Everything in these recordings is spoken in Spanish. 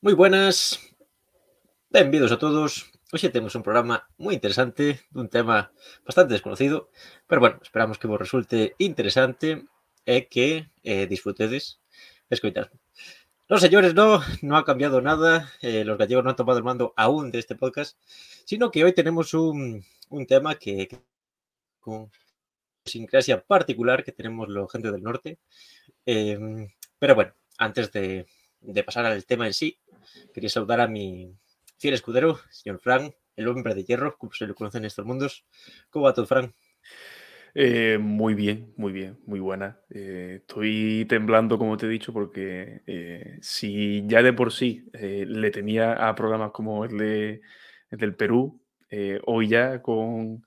Moi buenas, benvidos a todos. Hoxe temos un programa moi interesante dun tema bastante desconocido, pero bueno, esperamos que vos resulte interesante e que eh, disfrutedes escoitar. No, señores, no, no ha cambiado nada. Eh, los gallegos no han tomado el mando aún de este podcast, sino que hoy tenemos un, un tema que, que con sincrasia particular que tenemos la gente del norte. Eh, pero bueno, antes de, de pasar al tema en sí, Quería saludar a mi fiel escudero, señor Frank, el hombre de hierro, como se le conoce en estos mundos. ¿Cómo va todo, Frank? Eh, muy bien, muy bien, muy buena. Eh, estoy temblando, como te he dicho, porque eh, si ya de por sí le temía a programas como el, de, el del Perú, hoy ya con,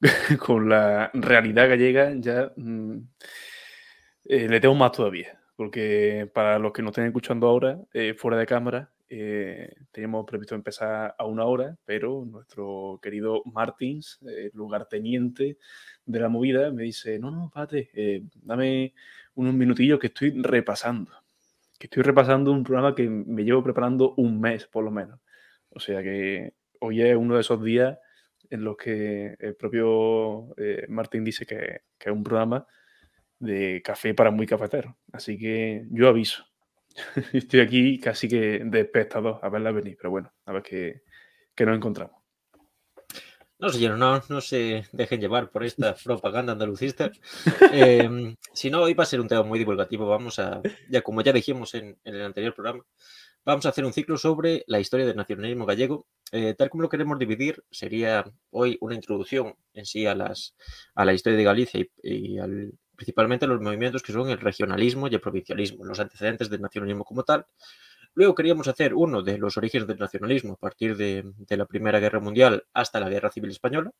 con la realidad gallega ya mm, le temo más todavía. Porque para los que nos estén escuchando ahora, fuera de cámara, eh, teníamos previsto empezar a una hora, pero nuestro querido Martins, eh, lugarteniente de la movida, me dice, no, no, pate, eh, dame unos minutillos que estoy repasando. Que estoy repasando un programa que me llevo preparando un mes, por lo menos. O sea que hoy es uno de esos días en los que el propio eh, Martín dice que, que es un programa de café para muy cafetero. Así que yo aviso. Estoy aquí casi que de espectador a verla venir, pero bueno, a ver qué, qué nos encontramos. No, señor, no, no se dejen llevar por esta propaganda andalucista. Eh, si no, hoy va a ser un tema muy divulgativo. Vamos a, ya como ya dijimos en, en el anterior programa, vamos a hacer un ciclo sobre la historia del nacionalismo gallego. Eh, tal como lo queremos dividir, sería hoy una introducción en sí a, las, a la historia de Galicia y, y al, principalmente los movimientos que son el regionalismo y el provincialismo, los antecedentes del nacionalismo como tal. Luego queríamos hacer uno de los orígenes del nacionalismo a partir de, la Primera Guerra Mundial hasta la Guerra Civil Española,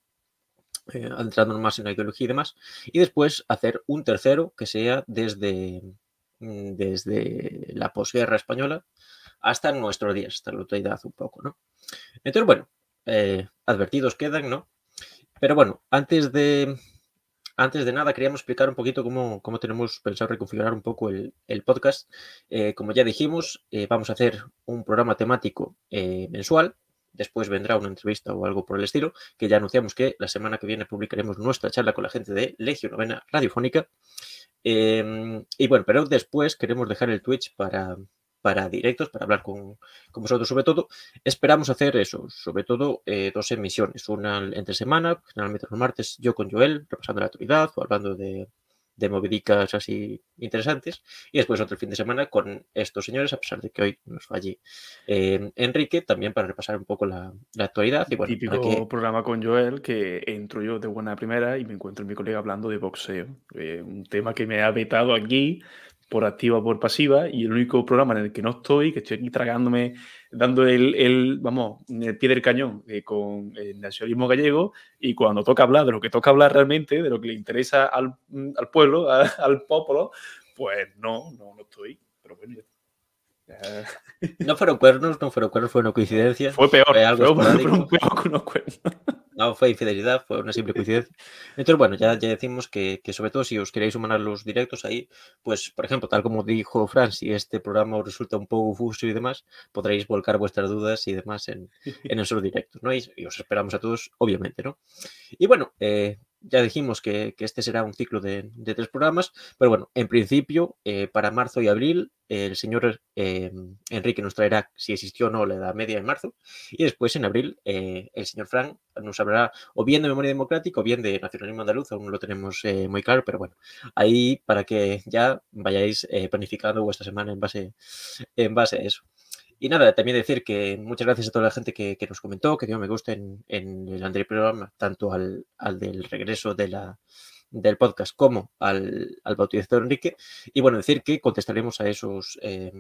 eh, entrando más en la ideología y demás. Y después hacer un tercero que sea desde, mm, desde la posguerra española hasta nuestros días, hasta la actualidad un poco, ¿no? Entonces, bueno, eh, advertidos quedan, ¿no? Pero bueno, antes de, antes de nada, queríamos explicar un poquito cómo, cómo tenemos pensado reconfigurar un poco el, el podcast. Eh, como ya dijimos, eh, vamos a hacer un programa temático eh, mensual. Después vendrá una entrevista o algo por el estilo, que ya anunciamos que la semana que viene publicaremos nuestra charla con la gente de Legio Novena Radiofónica. Em, y bueno, pero después queremos dejar el Twitch para, para directos, para hablar con, con, vosotros sobre todo. Esperamos hacer eso, sobre todo eh, dos emisiones, una entre semana, generalmente los martes, yo con Joel, repasando la actualidad o hablando de, de movidicas así interesantes, y después otro fin de semana con estos señores, a pesar de que hoy nos falle eh, Enrique, también para repasar un poco la, la actualidad. Y bueno, Típico programa con Joel que entro yo de buena primera y me encuentro mi colega hablando de boxeo, eh, un tema que me ha vetado aquí, por activa o por pasiva y el único programa en el que no estoy, que estoy aquí tragándome, dando el, el vamos, el pie del cañón eh, con el nacionalismo gallego y cuando toca hablar de lo que toca hablar realmente, de lo que le interesa al, al pueblo, a, al pueblo, pues no, no, no estoy. Pero bueno, ya. No fueron cuernos, no fueron cuernos, fue una coincidencia. Fue peor, fue algo fue, peor unos cuernos. No fue infidelidad, fue una simple coincidencia. Entonces, bueno, ya, ya decimos que, que, sobre todo si os queréis sumar los directos ahí, pues, por ejemplo, tal como dijo Fran, si este programa os resulta un poco fuso y demás, podréis volcar vuestras dudas y demás en, en esos directos, ¿no? Y, y, os esperamos a todos, obviamente, ¿no? Y bueno, eh, ya dijimos que, este será un ciclo de, tres programas, pero bueno, en principio, eh, para marzo y abril, el señor eh, Enrique nos traerá si existió o no la edad media en marzo, y después en abril eh, el señor Frank nos hablará o bien de memoria democrática o bien de nacionalismo andaluz, aún no lo tenemos muy claro, pero bueno, ahí para que ya vayáis planificando vuestra semana en base, en base a eso. Y nada, también decir que muchas gracias a toda la gente que, que nos comentó, que dio me gusta en, en, el anterior programa, tanto al, al del regreso de la, del podcast como al, al bautizador Enrique. Y bueno, decir que contestaremos a esos, eh,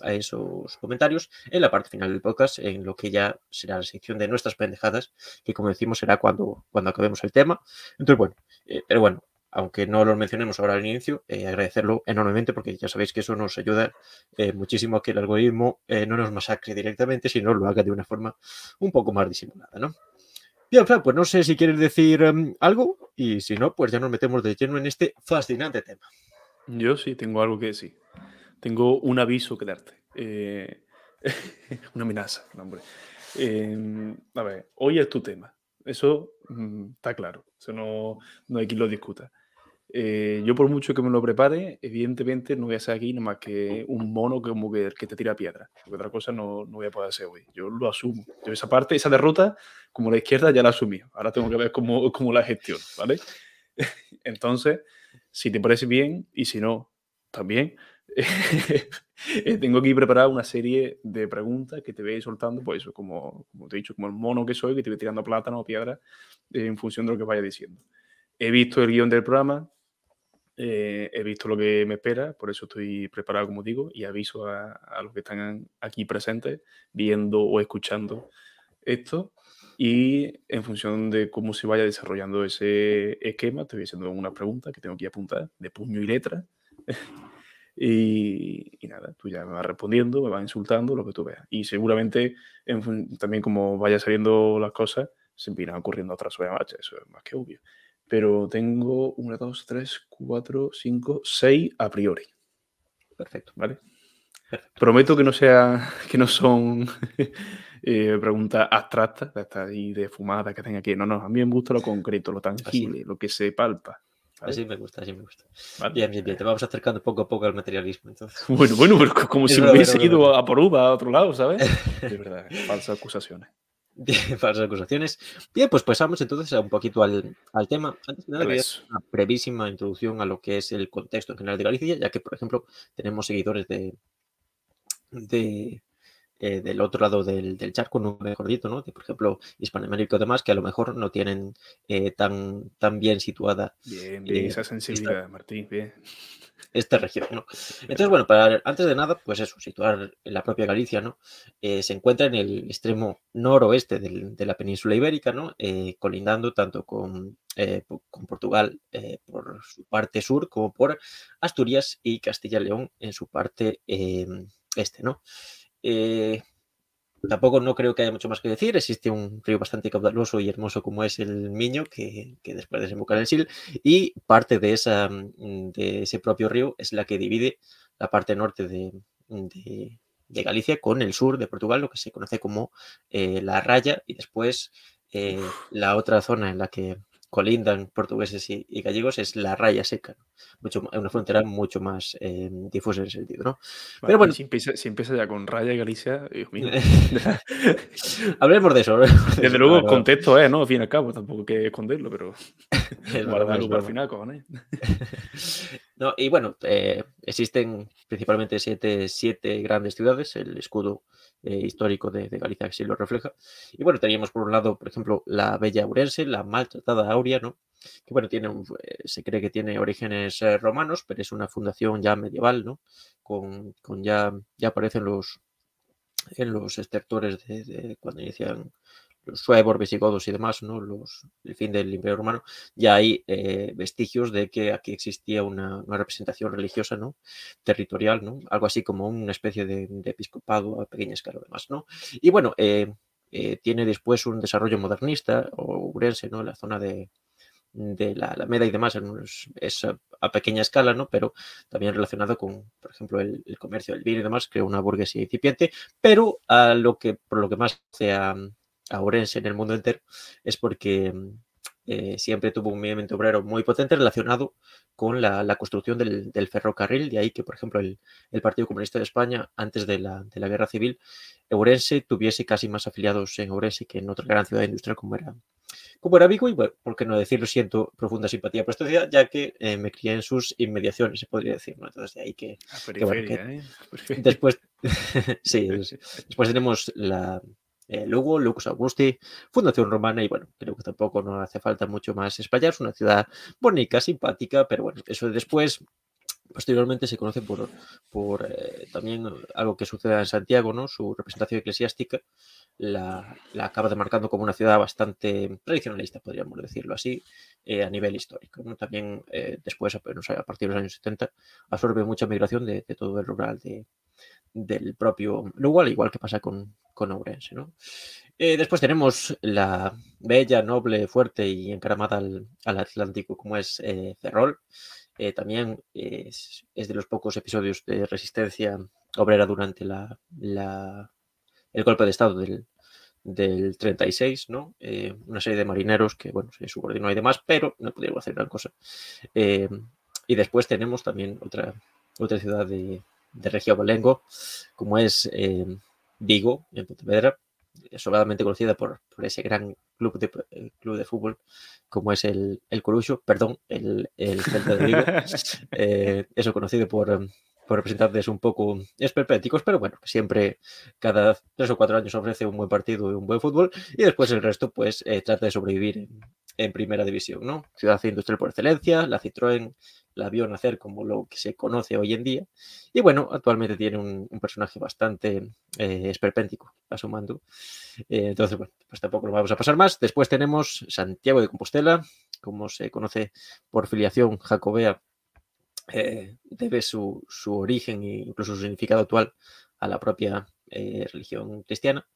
a esos comentarios en la parte final del podcast, en lo que ya será la sección de nuestras pendejadas, que como decimos será cuando, cuando acabemos el tema. Entonces, bueno, eh, pero bueno, aunque no lo mencionemos ahora al inicio, eh, agradecerlo enormemente porque ya sabéis que eso nos ayuda eh, muchísimo a que el algoritmo eh, no nos masacre directamente, sino lo haga de una forma un poco más disimulada, ¿no? Bien, Fran, pues no sé si quieres decir um, algo y si no, pues ya nos metemos de lleno en este fascinante tema. Yo sí tengo algo que decir. Tengo un aviso que darte. Una amenaza, hombre. Em, a ver, hoy es tu tema. Eso mm, está claro. Eso no, no hay quien lo discuta. Eh, yo por mucho que me lo prepare, evidentemente no voy a ser aquí nada más que un mono como que, que te tira piedra. Porque otra cosa no, no voy a poder hacer hoy. Yo lo asumo. Yo esa parte, esa derrota, como la izquierda ya la asumí. Ahora tengo que ver cómo, cómo la gestión, ¿vale? Entonces, si te parece bien, y si no, también, eh, tengo aquí preparada una serie de preguntas que te voy soltando, pues eso, como, como te he dicho, como el mono que soy, que te voy tirando plátano o piedra en función de lo que vaya diciendo. He visto el guion del programa, eh, he visto lo que me espera, por eso estoy preparado, como digo, y aviso a, los que están aquí presentes, viendo o escuchando esto. Y en función de cómo se vaya desarrollando ese esquema, te voy haciendo una pregunta que tengo que apuntar de puño y letra. y, nada, tú ya me vas respondiendo, me vas insultando, lo que tú veas. Y seguramente también como vaya saliendo las cosas, se irán ocurriendo otras sobre marcha, eso es más que obvio pero tengo una, dos, tres, cuatro, cinco, seis a priori. Perfecto. ¿Vale? Prometo que no sea, que no son eh, preguntas abstractas, de ahí de fumada que tenga aquí. No, no, a mí me gusta lo concreto, lo tangible, lo que se palpa. Así me gusta, así me gusta. Bien, bien, bien. Te vamos acercando poco a poco al materialismo. Entonces. Bueno, bueno, pero como si me hubiese ido a por uva a otro lado, ¿sabes? De verdad, falsas acusaciones. Bien, falsas acusaciones. Bien, pues pasamos entonces un poquito al, tema. Antes de nada, voy a hacer una brevísima introducción a lo que es el contexto en general de Galicia, ya que, por ejemplo, tenemos seguidores de, de eh, del otro lado del, charco, no mejor dicho, ¿no? De, por ejemplo, Hispanoamérica y demás, que a lo mejor no tienen eh, tan, tan bien situada. Bien, bien, esa sensibilidad, Martín, bien esta región, ¿no? Entonces, bueno, para, antes de nada, pues eso, situar la propia Galicia, ¿no? Eh, se encuentra en el extremo noroeste de la península ibérica, ¿no? Eh, colindando tanto con, eh, con Portugal por su parte sur como por Asturias y Castilla-León en su parte este, ¿no? Tampoco no creo que haya mucho más que decir. Existe un río bastante caudaloso y hermoso como es el Miño, que, que después desemboca en el Sil, y parte de, esa, mm, de ese propio río es la que divide la parte norte de, de, Galicia con el sur de Portugal, lo que se conoce como eh, la raya, y después eh, la otra zona en la que colindan portugueses y, gallegos es la raya seca, mucho, una frontera mucho más eh, difusa en ese sentido, ¿no? Pero bueno, si empieza, si empieza, ya con raya y Galicia, Dios mío. Hablemos de eso. Desde luego, el contexto es, ¿no? Al fin y al cabo, tampoco hay que esconderlo, pero guardarlo para el final, cojones. no, y bueno, eh, existen principalmente siete, siete grandes ciudades, el escudo eh, histórico de, Galicia que sí lo refleja. Y bueno, teníamos por un lado, por ejemplo, la bella Urense, la maltratada Auria, ¿no? Que bueno, tiene eh, se cree que tiene orígenes eh, romanos, pero es una fundación ya medieval, ¿no? Con, con ya, ya aparecen los en los estertores de cuando inician los visigodos y demás, ¿no? Los, el fin del Imperio Romano, ya hay eh, vestigios de que aquí existía una, representación religiosa, ¿no? Territorial, ¿no? Algo así como una especie de, episcopado a pequeña escala, además, ¿no? Y bueno, eh, eh, tiene después un desarrollo modernista o urense, ¿no? La zona de, de la Alameda y demás es, a, pequeña escala, ¿no? Pero también relacionado con, por ejemplo, el, comercio del vino y demás, que una burguesía incipiente, pero a lo que, por lo que más se ha, a Orense en el mundo entero, es porque eh, siempre tuvo un movimiento obrero muy potente relacionado con la, construcción del, ferrocarril, de ahí que, por ejemplo, el, Partido Comunista de España, antes de la, Guerra Civil, Ourense tuviese casi más afiliados en Ourense que en otra gran ciudad industrial como era, como era Vigo, y bueno, por qué no decirlo, siento profunda simpatía por esta ciudad, ya que eh, me crié en sus inmediaciones, se podría decir, ¿no? Entonces, de ahí que... ¿eh? Después, sí, después tenemos la, eh, Lugo, Lucas Augusti, Fundación Romana y bueno, creo que tampoco no hace falta mucho más espallar, es una ciudad bonita, simpática, pero bueno, eso después Posteriormente se conoce por, por eh, también algo que sucede en Santiago, ¿no? Su representación eclesiástica la, acaba demarcando como una ciudad bastante tradicionalista, podríamos decirlo así, eh, a nivel histórico. También después, a partir de los años 70, absorbe mucha migración de, de todo el rural de, del propio Lugo, al igual que pasa con, con Ourense. ¿no? Eh, después tenemos la bella, noble, fuerte y encaramada al, Atlántico como es eh, Ferrol. Eh, también es, de los pocos episodios de resistencia obrera durante la, el golpe de Estado del, del 36, ¿no? Eh, una serie de marineros que, bueno, se subordinó y demás, pero no pudieron hacer gran cosa. Y después tenemos también otra, otra ciudad de, de región Valengo, como es Vigo, en Pontevedra, sobradamente conocida por, por, ese gran club de, club de fútbol como es el, el Corucho, perdón, el, el Celta de Vigo. eso conocido por, por representantes un poco esperpéticos, pero bueno, siempre cada tres o cuatro años ofrece un buen partido y un buen fútbol y después el resto pues eh, trata de sobrevivir en, en, primera división, ¿no? Ciudad industrial por excelencia, la Citroën la vio nacer como lo que se conoce hoy en día y bueno, actualmente tiene un, personaje bastante eh, esperpéntico a su mando. Eh, entonces, bueno, pues tampoco lo vamos a pasar más. Después tenemos Santiago de Compostela, como se conoce por filiación jacobea eh, debe su, su, origen e incluso su significado actual a la propia eh, religión cristiana.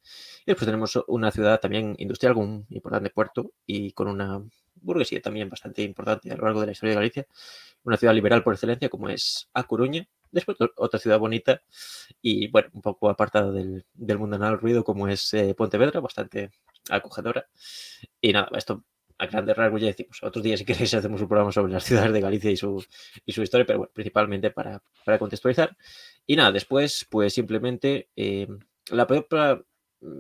Y después tenemos una ciudad también industrial un importante puerto y con una burguesía también bastante importante a lo largo de la historia de Galicia. Una ciudad liberal por excelencia como es A Coruña. Después otra ciudad bonita y, bueno, un poco apartada del, del mundanal ruido como es eh, Pontevedra, bastante acogedora. Y nada, esto a grandes rasgos ya decimos, otros días si queréis hacemos un programa sobre las ciudades de Galicia y su, y su historia, pero bueno, principalmente para, para contextualizar. Y nada, después, pues simplemente eh, la propia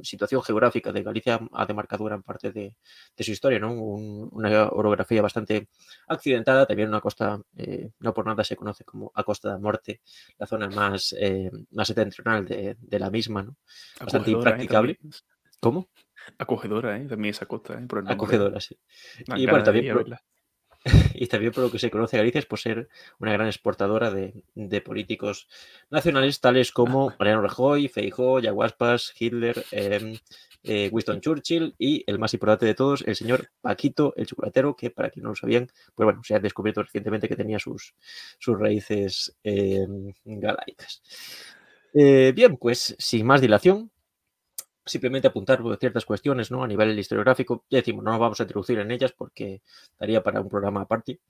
situación geográfica de Galicia ha demarcado gran parte de, de su historia, ¿no? Un, una orografía bastante accidentada, también una costa, eh, no por nada se conoce como a Costa de Morte, la zona más, eh, más septentrional de, de, la misma, ¿no? Bastante ¿eh? impracticable. ¿Cómo? Acogedora, ¿eh? También esa costa, ¿eh? Por el Acogedora, sí. y bueno, también y también por lo que se conoce Galicia es por ser una gran exportadora de, de políticos nacionales tales como Mariano Rajoy, Feijó, Yaguaspas, Hitler, eh, eh, Winston Churchill y el más importante de todos, el señor Paquito, el chocolatero, que para quien no lo sabían, pues bueno, se ha descubierto recientemente que tenía sus, sus raíces eh, galaicas. bien, pues sin más dilación, simplemente apuntar ciertas cuestiones ¿no? a nivel historiográfico. Ya decimos, no nos vamos a introducir en ellas porque daría para un programa aparte.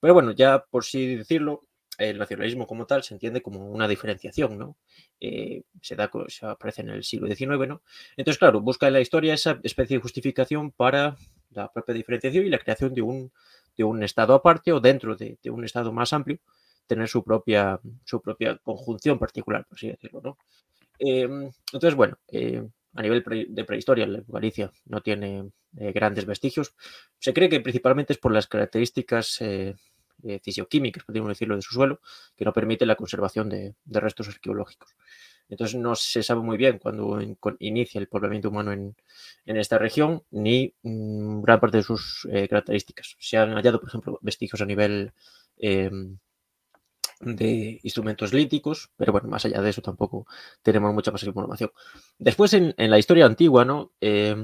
Pero bueno, ya por sí decirlo, el nacionalismo como tal se entiende como una diferenciación, ¿no? Eh, se, da, se aparece en el siglo XIX, ¿no? Entonces, claro, busca en la historia esa especie de justificación para la propia diferenciación y la creación de un, de un Estado aparte o dentro de, de un Estado más amplio, tener su propia, su propia conjunción particular, por así decirlo, ¿no? Eh, entonces, bueno, eh, a nivel de prehistoria, Galicia no tiene eh, grandes vestigios. Se cree que principalmente es por las características eh, eh, fisioquímicas, podríamos decirlo, de su suelo, que no permite la conservación de, restos arqueológicos. Entonces no se sabe muy bien cuándo in, inicia el poblamiento humano en, esta región, ni mmm, gran parte de sus características. Se han hallado, por ejemplo, vestigios a nivel eh, de instrumentos líticos, pero bueno, más allá de eso tampoco tenemos mucha más información. Después, en, en la historia antigua, ¿no? Eh,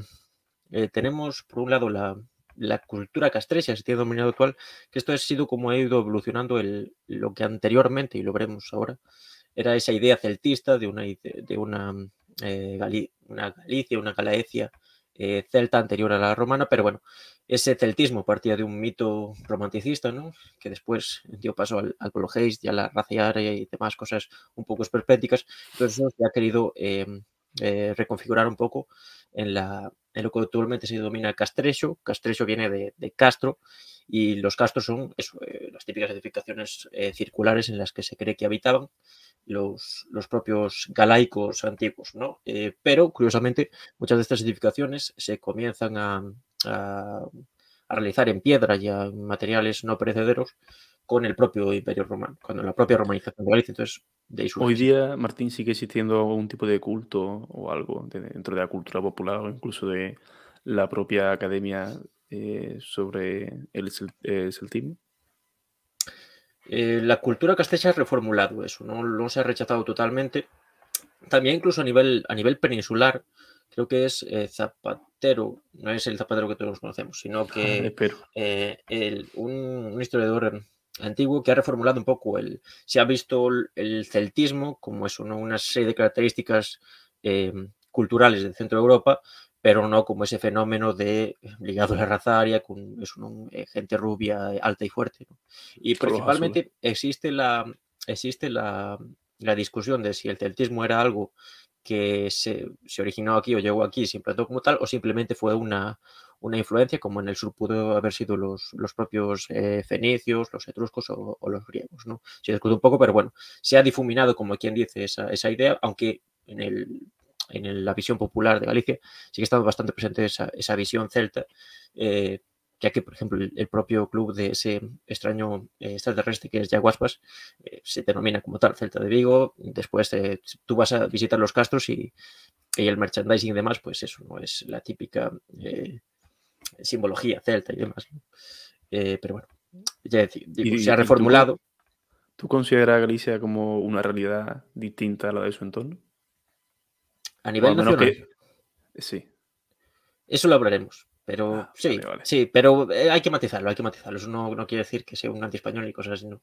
eh, tenemos, por un lado, la, la cultura castresia, se tiene dominado actual, que esto ha sido como ha ido evolucionando el, lo que anteriormente, y lo veremos ahora, era esa idea celtista de una, de una, eh, una Galicia, una Galaecia eh, celta anterior a la romana, pero bueno, ese celtismo partía de un mito romanticista, ¿no? Que después dio paso al, al y a la raza aria y demás cosas un poco esperpénticas. Entonces eso se ha querido eh, eh, reconfigurar un poco en, lo que actualmente se denomina castrecho. Castrecho viene de, castro y los castros son eh, las típicas edificaciones eh, circulares en las que se cree que habitaban los, propios galaicos antiguos, ¿no? Pero, curiosamente, muchas de estas edificaciones se comienzan a, a, a realizar en piedra y en materiales no perecederos con el propio Imperio Romano, cuando la propia romanización de Galicia. Entonces, de ahí Hoy día, Martín, sigue existiendo algún tipo de culto o algo dentro de la cultura popular o incluso de la propia academia eh, sobre el, el celtismo. Eh, la cultura castellana ha reformulado eso, ¿no? no se ha rechazado totalmente. También incluso a nivel, a nivel peninsular, creo que es eh, Zapatero, no es el Zapatero que todos conocemos, sino que eh, el, un, un, historiador antiguo que ha reformulado un poco el, se ha visto el, el celtismo como eso, ¿no? una serie de características eh, culturales del centro de Europa, pero no como ese fenómeno de ligado a la raza aria, con es un, eh, gente rubia, alta y fuerte. ¿no? Y principalmente existe la, existe la, la discusión de si el celtismo era algo que se, originó aquí o llegó aquí, se implantó como tal, o simplemente fue una, una influencia, como en el sur pudo haber sido los, los propios eh, fenicios, los etruscos o, los griegos. ¿no? Se discute un poco, pero bueno, se ha difuminado, como quien dice, esa, esa idea, aunque en, el, en la visión popular de Galicia sigue estando bastante presente esa, esa visión celta. Eh, ya que, por ejemplo, el, propio club de ese extraño eh, extraterrestre que es Yaguaspas eh, se denomina como tal Celta de Vigo. Después eh, tú vas a visitar los castros y, el merchandising y demás, pues eso no es la típica simbología celta y demás. pero bueno, ya se ha reformulado. ¿Tú, consideras a Galicia como una realidad distinta a la de su entorno? A nivel nacional. Sí. Eso lo hablaremos. Pero ah, sí, sí, pero eh, hay que matizarlo, hay que matizarlo. Eso no, no quiere decir que sea un anti-español ni cosas así, no.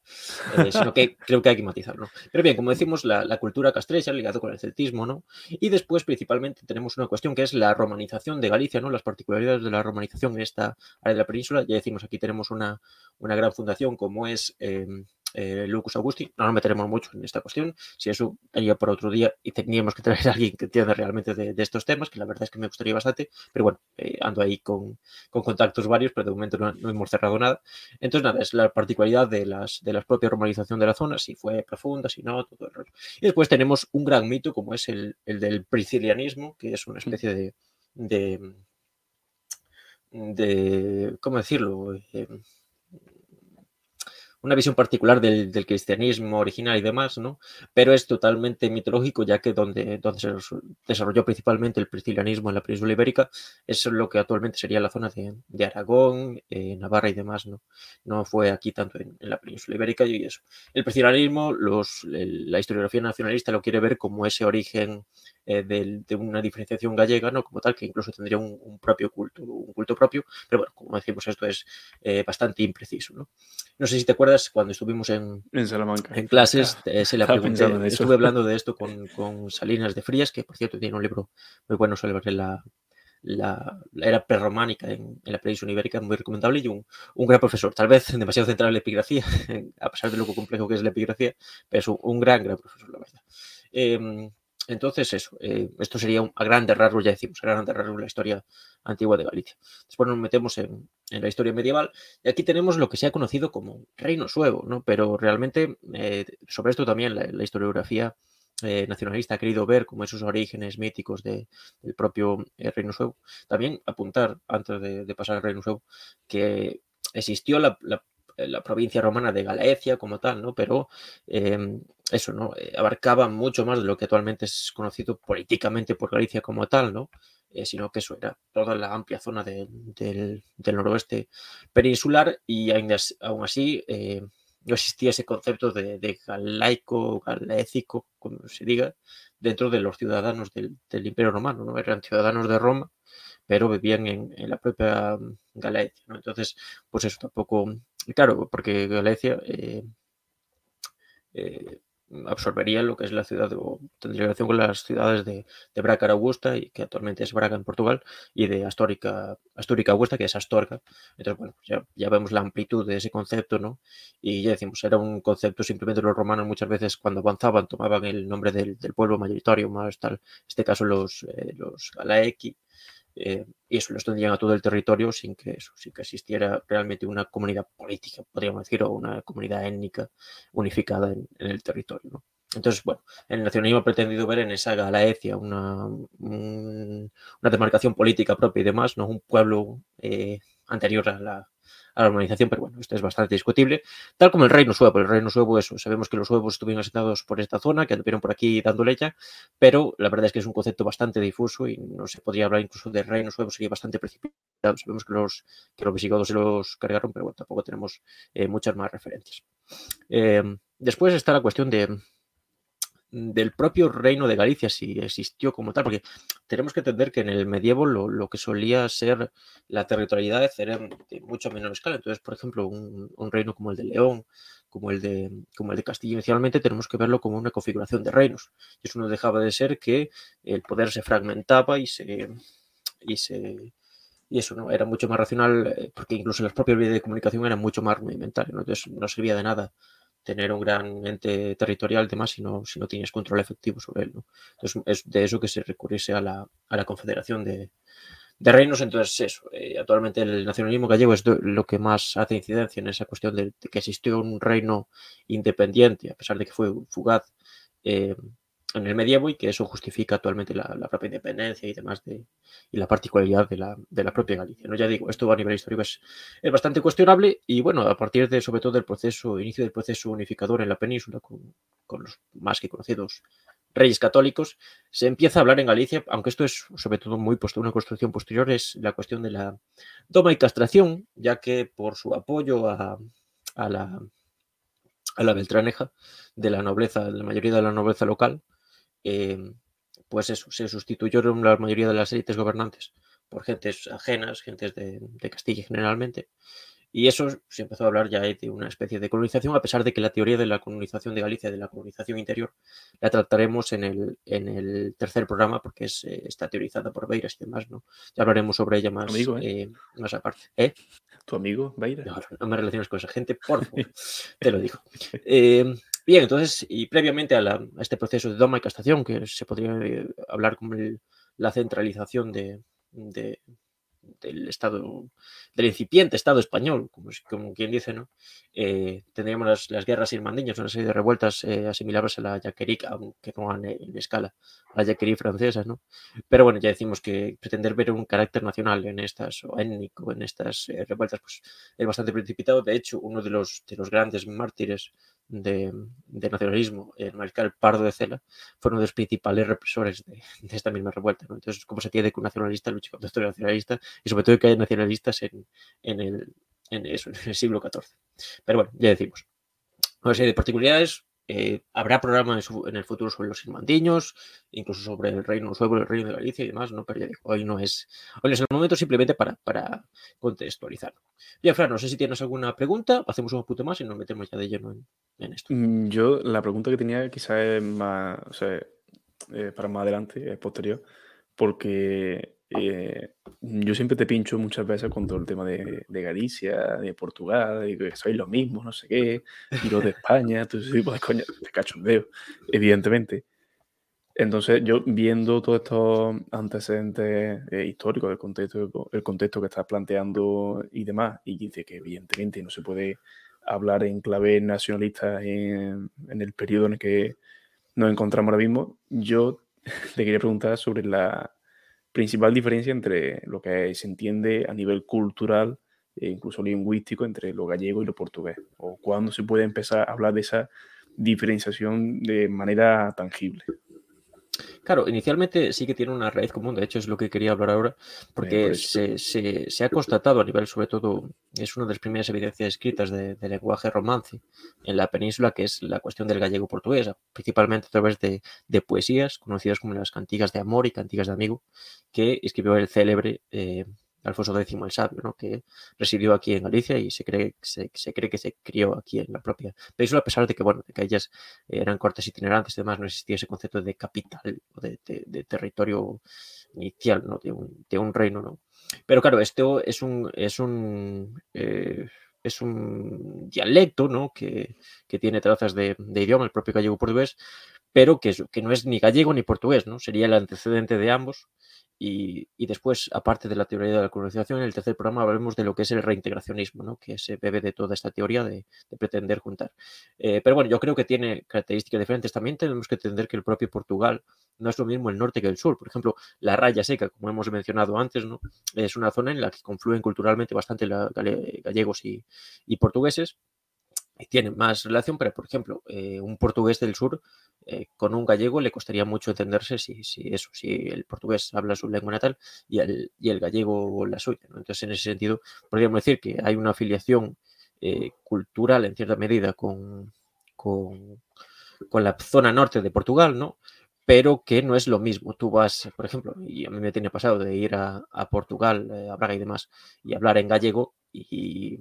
Eh, sino que creo que hay que matizarlo. Pero bien, como decimos, la, la cultura castrecha ligado con el celtismo, ¿no? Y después, principalmente, tenemos una cuestión que es la romanización de Galicia, ¿no? Las particularidades de la romanización en esta área de la península. Ya decimos, aquí tenemos una, una gran fundación como es em, eh, Lucas Augusti. No nos meteremos mucho en esta cuestión. Si eso haría por otro día y teníamos que traer a alguien que entienda realmente de, estos temas, que la verdad es que me gustaría bastante. Pero bueno, eh, ando ahí con, contactos varios, pero de momento no, hemos cerrado nada. Entonces, nada, es la particularidad de las, de las propias romanización de la zona, si fue profunda, si no, todo el rollo. Y después tenemos un gran mito como es el, del priscilianismo, que es una especie de, de, de ¿cómo decirlo? Eh, una visión particular del, cristianismo original y demás, ¿no? Pero es totalmente mitológico, ya que donde, se desarrolló principalmente el priscilianismo en la península ibérica es lo que actualmente sería la zona de, Aragón, eh, Navarra y demás, ¿no? No fue aquí tanto en, la península ibérica y eso. El priscilianismo, los, la historiografía nacionalista lo quiere ver como ese origen eh, de, una diferenciación gallega, ¿no? Como tal, que incluso tendría un, propio culto, un culto propio, pero bueno, como decimos, esto es eh, bastante impreciso, ¿no? No sé si te acuerdas cuando estuvimos en, en, clases, eh, se le pregunté, estuve hablando de esto con, Salinas de Frías, que por cierto tiene un libro muy bueno sobre la, la, era prerrománica en, en, la península ibérica, muy recomendable, y un, gran profesor, tal vez demasiado centrado en la epigrafía, a pesar de lo complejo que es la epigrafía, pero es un, gran, gran profesor, la verdad. Em, entonces, eso, eh, esto sería un, a grandes rasgos, ya decimos, a grandes rasgos la historia antigua de Galicia. Después nos metemos en, la historia medieval y aquí tenemos lo que se ha conocido como Reino Suevo, ¿no? Pero realmente eh, sobre esto también la, historiografía eh, nacionalista ha querido ver como esos orígenes míticos del propio Reino Suevo. También apuntar, antes de, pasar al Reino Suevo, que existió la, provincia romana de Galaecia como tal, ¿no? Pero em, eso, ¿no? Eh, abarcaba mucho más de lo que actualmente es conocido políticamente por Galicia como tal, ¿no? Eh, sino que eso era toda la amplia zona del, noroeste peninsular y aún así eh, no existía ese concepto de, galaico, galécico, como se diga, dentro de los ciudadanos del, Imperio Romano, ¿no? Eran ciudadanos de Roma, pero vivían en, la propia mm, Galicia, ¿no? Entonces, pues eso tampoco, claro, porque Galicia absorbería lo que es la ciudad o tendría relación con las ciudades de, de Braga Augusta y que actualmente es Braga en Portugal y de Astórica, Astúrica Augusta que es Astorga. Entonces bueno ya, ya, vemos la amplitud de ese concepto no y ya decimos era un concepto simplemente los romanos muchas veces cuando avanzaban tomaban el nombre del, pueblo mayoritario más tal en este caso los eh, los Galaeki eh, y eso lo extendían a todo el territorio sin que, eso, sin que existiera realmente una comunidad política, podríamos decir, o una comunidad étnica unificada en, el territorio. Entonces, bueno, el nacionalismo ha pretendido ver en esa Galaecia una, una demarcación política propia y demás, no un pueblo eh, anterior a la, a la organización, pero bueno, esto es bastante discutible. Tal como el Reino Suevo, el Reino Suevo, eso, sabemos que los suevos estuvieron asentados por esta zona, que anduvieron por aquí dando leña, pero la verdad es que es un concepto bastante difuso y no se podría hablar incluso de Reino Suevo, sería bastante precipitado. Sabemos que los, que los visigodos se los cargaron, pero bueno, tampoco tenemos eh, muchas más referencias. Eh, después está la cuestión de, del propio reino de Galicia, si existió como tal, porque tenemos que entender que en el medievo lo, que solía ser la territorialidad era de mucho menor escala. Entonces, por ejemplo, un, reino como el de León, como el de, como el de Castilla inicialmente, tenemos que verlo como una configuración de reinos. Y eso no dejaba de ser que el poder se fragmentaba y se... Y se y eso no era mucho más racional, eh, porque incluso las propias vías de comunicación eran mucho más rudimentarias, entonces no servía de nada tener un gran ente territorial demás si no, si no tienes control efectivo sobre él. Entonces, es de eso que se recurriese a la, a la confederación de, de reinos. Entonces, eso, eh, actualmente el nacionalismo gallego es lo que más hace incidencia en esa cuestión de, que existió un reino independiente, a pesar de que fue fugaz eh, en el medievo y que eso justifica actualmente la, propia independencia y demás de, y la particularidad de la, de la, propia Galicia. ¿no? Ya digo, esto a nivel histórico es, es, bastante cuestionable y bueno, a partir de sobre todo del proceso, inicio del proceso unificador en la península con, con los más que conocidos reyes católicos, se empieza a hablar en Galicia, aunque esto es sobre todo muy una construcción posterior, es la cuestión de la toma y castración, ya que por su apoyo a, a la, a la Beltraneja de la nobleza, la mayoría de la nobleza local, eh, pues eso, se sustituyeron la mayoría de las élites gobernantes por gentes ajenas, gentes de, de Castilla generalmente, y eso se empezó a hablar ya de una especie de colonización, a pesar de que la teoría de la colonización de Galicia, de la colonización interior, la trataremos en el, en el tercer programa, porque es, eh, está teorizada por Beiras y demás, ¿no? Ya hablaremos sobre ella más, amigo, ¿eh? Eh, más aparte. ¿Eh? ¿Tu amigo Beiras? No, no, me relaciones con esa gente, por favor, te lo digo. Bien, entonces, y previamente a, la, a, este proceso de doma y castación, que se podría hablar como el, la centralización de, de del Estado, del incipiente Estado español, como, como quien dice, ¿no? Eh, tendríamos las, las, guerras irmandiñas, una serie de revueltas eh, asimilables a la yaquerí, aunque no en, en, escala, a la yaquerí francesa, ¿no? Pero bueno, ya decimos que pretender ver un carácter nacional en estas, o étnico, en estas eh, revueltas, pues es bastante precipitado. De hecho, uno de los, de los grandes mártires de, nacionalismo, el mariscal Pardo de Cela, fue uno de los principales represores de, esta misma revuelta. ¿no? Entonces, ¿cómo se tiene que un nacionalista luche contra otro nacionalista? Y sobre todo que haya nacionalistas en, en, el, en, eso, en el siglo XIV. Pero bueno, ya decimos. Una serie de particularidades. Eh, habrá programas en el futuro sobre los irmandiños, incluso sobre el reino sobre el reino de Galicia y demás, ¿no? Digo, hoy no es, hoy es el momento simplemente para, para contextualizar. Bien, Fran, no sé si tienes alguna pregunta, hacemos un punto más y nos metemos ya de lleno en, esto. Yo, la pregunta que tenía quizás es más, o sea, eh, para más adelante, posterior, porque eh, yo siempre te pincho muchas veces con todo el tema de, de Galicia, de Portugal, y que sois lo mismo, no sé qué, y los de España, todo ese tipo de coña, de cachondeo, evidentemente. Entonces, yo viendo todos estos antecedentes eh, históricos, el contexto, el contexto que estás planteando y demás, y dice que evidentemente no se puede hablar en clave nacionalista en, en el periodo en el que nos encontramos ahora mismo, yo te quería preguntar sobre la, principal diferencia entre lo que se entiende a nivel cultural e incluso lingüístico entre lo gallego y lo portugués, o cuándo se puede empezar a hablar de esa diferenciación de manera tangible. Claro, inicialmente sí que tiene una raíz común, de hecho es lo que quería hablar ahora, porque se, se, se, ha constatado a nivel, sobre todo, es una de las primeras evidencias escritas de, de, lenguaje romance en la península, que es la cuestión del gallego portugués, principalmente a través de, de poesías conocidas como las cantigas de amor y cantigas de amigo, que escribió el célebre eh, Alfonso X el Sabio, ¿no? que residió aquí en Galicia y se cree, se, se, cree que se crió aquí en la propia península, a pesar de que, bueno, que ellas eran cortes itinerantes y demás, no existía ese concepto de capital o de, de, territorio inicial, ¿no? de, un, de un reino. ¿no? Pero claro, esto es un, es un, eh, es un dialecto ¿no? que, que tiene trazas de idioma, el propio gallego portugués, pero que, no es ni gallego ni portugués, ¿no? sería el antecedente de ambos y, después, aparte de la teoría de la colonización, en el tercer programa hablaremos de lo que es el reintegracionismo, ¿no? que se bebe de toda esta teoría de, de pretender juntar. Eh, pero bueno, yo creo que tiene características diferentes. También tenemos que entender que el propio Portugal no es lo mismo el norte que el sur. Por ejemplo, la raya seca, como hemos mencionado antes, ¿no? es una zona en la que confluyen culturalmente bastante la, gallegos y, y portugueses tienen más relación, pero por ejemplo, eh, un portugués del sur eh, con un gallego le costaría mucho entenderse si, si, eso, si el portugués habla su lengua natal y el, y el gallego la suya. Entonces, en ese sentido, podríamos decir que hay una afiliación eh, cultural en cierta medida con, con, con, la zona norte de Portugal, ¿no? pero que no es lo mismo. Tú vas, por ejemplo, y a mí me tiene pasado de ir a, Portugal, a Braga y demás, y hablar en gallego y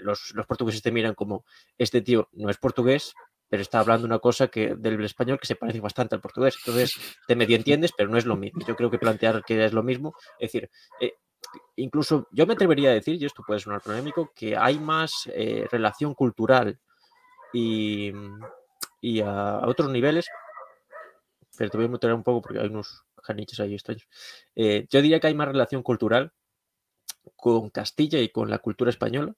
los, los, portugueses te miran como este tío no es portugués, pero está hablando una cosa que del español que se parece bastante al portugués. Entonces, te medio entiendes, pero no es lo mismo. Yo creo que plantear que es lo mismo, es decir, eh, incluso yo me atrevería a decir, y esto puede sonar polémico, que hay más eh, relación cultural y, a, otros niveles, pero te voy a meter un poco porque hay unos janiches ahí extraños. Eh, yo diría que hay más relación cultural con Castilla y con la cultura española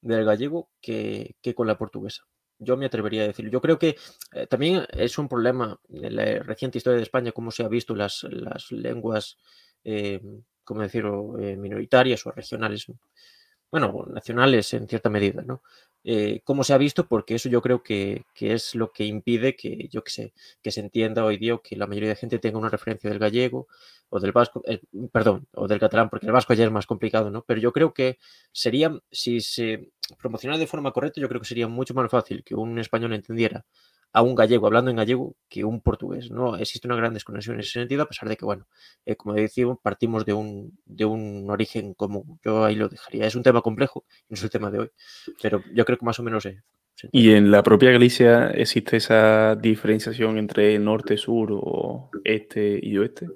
del gallego que, que con la portuguesa. Yo me atrevería a decirlo. Yo creo que eh, también es un problema en la reciente historia de España, cómo se ha visto las, las lenguas, eh, como decirlo, eh, minoritarias o regionales, bueno, nacionales en cierta medida, ¿no? Eh, cómo se ha visto, porque eso yo creo que, es lo que impide que, yo que sé, que se entienda hoy día que la mayoría de gente tenga una referencia del gallego o del vasco, eh, perdón, o del catalán, porque el vasco ya es más complicado, ¿no? Pero yo creo que sería, si se promocionara de forma correcta, yo creo que sería mucho más fácil que un español entendiera a un gallego hablando en gallego que un portugués. No existe una gran desconexión en ese sentido, a pesar de que, bueno, eh, como decimos, partimos de un, de un origen común. Yo ahí lo dejaría. Es un tema complejo, no es el tema de hoy, pero yo creo que más o menos es. ¿Y en la propia Galicia existe esa diferenciación entre norte, sur o este y oeste?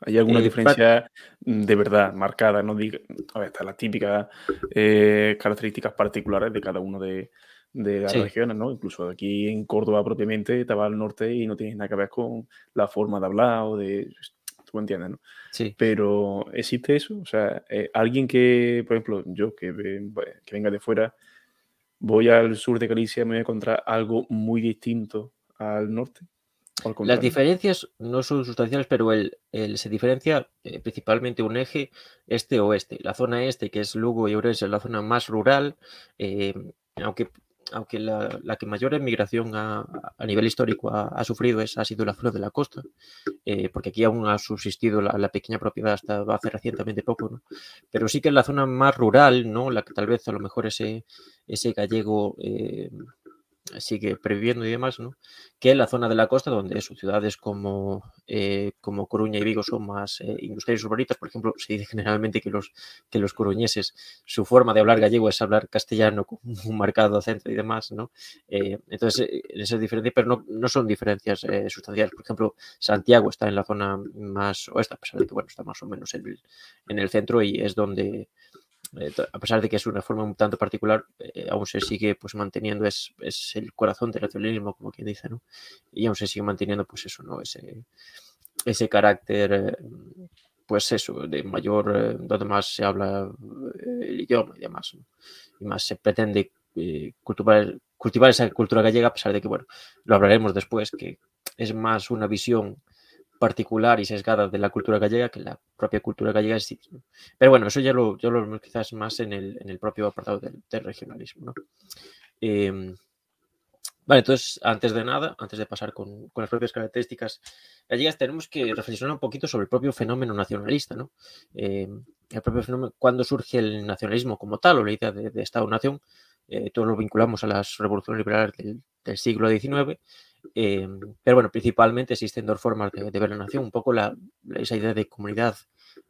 ¿Hay alguna eh, diferencia de verdad marcada? No diga, a ver, están las típicas eh, características particulares de cada uno de, de las regiones, ¿no? Incluso aquí en Córdoba propiamente te vas al norte y no tienes nada que ver con la forma de hablar o de... Tú entiendes, ¿no? Sí. Pero ¿existe eso? O sea, eh, alguien que, por ejemplo, yo que, que venga de fuera, voy al sur de Galicia, me voy a encontrar algo muy distinto al norte. Las diferencias no son sustanciales, pero el, se diferencia eh, principalmente un eje este-oeste. La zona este, que es Lugo y Ourense, es la zona más rural, eh, aunque aunque la, que mayor emigración a, nivel histórico ha, sufrido es, ha sido la zona de la costa, eh, porque aquí aún ha subsistido la, pequeña propiedad hasta hace recientemente poco, ¿no? pero sí que en la zona más rural, ¿no? la que tal vez a lo mejor ese, ese gallego eh, sigue previviendo y demás, ¿no? que en la zona de la costa, donde sus ciudades como, eh, como Coruña y Vigo son más eh, industriales urbanitas, por ejemplo, se dice generalmente que los, que los coruñeses, su forma de hablar gallego es hablar castellano con un marcado acento y demás, ¿no? Eh, entonces, esa es diferencia, pero no, no son diferencias sustanciales. Por ejemplo, Santiago está en la zona más oeste, a pesar de que, bueno, está más o menos en el, en el centro y es donde eh, a pesar de que es una forma un tanto particular, eh, aún se sigue pues manteniendo, es, es, el corazón del nacionalismo, como quien dice, ¿no? Y aún se sigue manteniendo, pues eso, ¿no? Ese, ese carácter, eh, pues eso, de mayor, donde más se habla el idioma y demás, ¿no? Y más se pretende cultivar, cultivar esa cultura gallega, a pesar de que, bueno, lo hablaremos después, que es más una visión particular y sesgada de la cultura gallega que la propia cultura gallega es Pero bueno, eso ya lo, yo lo vemos quizás más en el, en el propio apartado del, regionalismo. Em, vale, entonces, antes de nada, antes de pasar con, con, las propias características gallegas, tenemos que reflexionar un poquito sobre el propio fenómeno nacionalista. ¿no? Em, el propio fenómeno, cuando surge el nacionalismo como tal o la idea de, de Estado-nación, eh, todo lo vinculamos a las revoluciones liberales del, siglo XIX Em, pero bueno, principalmente existen dos formas de, ver la nación, un poco la, esa idea de comunidad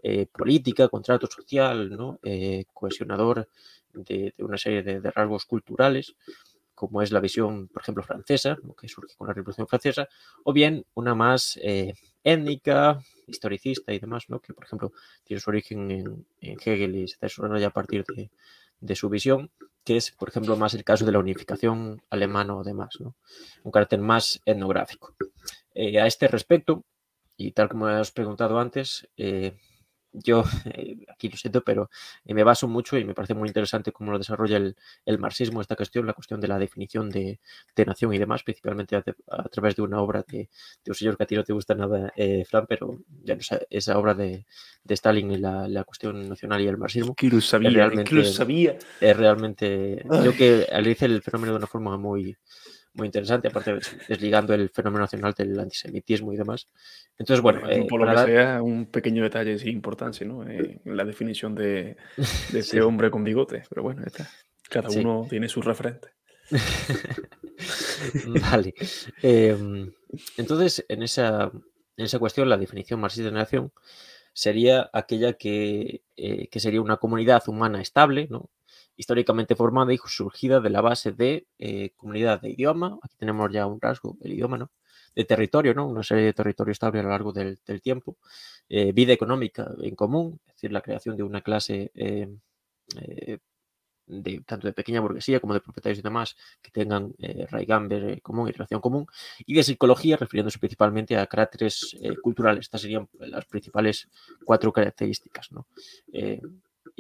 eh, política, contrato social, ¿no? Eh, cohesionador de, una serie de, rasgos culturales, como es la visión, por ejemplo, francesa, que surge con la Revolución Francesa, o bien una más étnica, historicista y demás, ¿no? que por ejemplo tiene su origen en, en Hegel y se desarrolla a partir de, de su visión, que es, por ejemplo, más el caso de la unificación alemana o demás, ¿no? un carácter más etnográfico. Eh, a este respecto, y tal como has preguntado antes, eh, yo eh, aquí lo siento, pero eh, me baso mucho y me parece muy interesante cómo lo desarrolla el, el marxismo esta cuestión, la cuestión de la definición de, de nación y demás, principalmente a, a, través de una obra de, de un señor que a ti no te gusta nada, eh, Fran, pero ya no esa obra de, de Stalin y la, la, cuestión nacional y el marxismo. Que lo sabía, realmente, que lo sabía. Es realmente, creo que dice el fenómeno de una forma muy muy interesante, aparte desligando el fenómeno nacional del antisemitismo y demás. Entonces, bueno. Eh, por lo que sea, un pequeño detalle sin importancia, ¿no? Eh, la definición de, de ese hombre con bigote. Pero bueno, está. cada uno sí. tiene su referente. vale. Eh, entonces, en esa, en esa cuestión, la definición marxista de nación sería aquella que, eh, que sería una comunidad humana estable, ¿no? Históricamente formada y surgida de la base de eh, comunidad de idioma, aquí tenemos ya un rasgo, el idioma, ¿no? De territorio, ¿no? Una serie de territorio estable a lo largo del, del tiempo, eh, vida económica en común, es decir, la creación de una clase eh, eh de tanto de pequeña burguesía como de propietarios y demás que tengan eh, raigambre común y relación común, y de psicología, refiriéndose principalmente a caracteres eh, culturales. Estas serían las principales cuatro características. ¿no? Eh,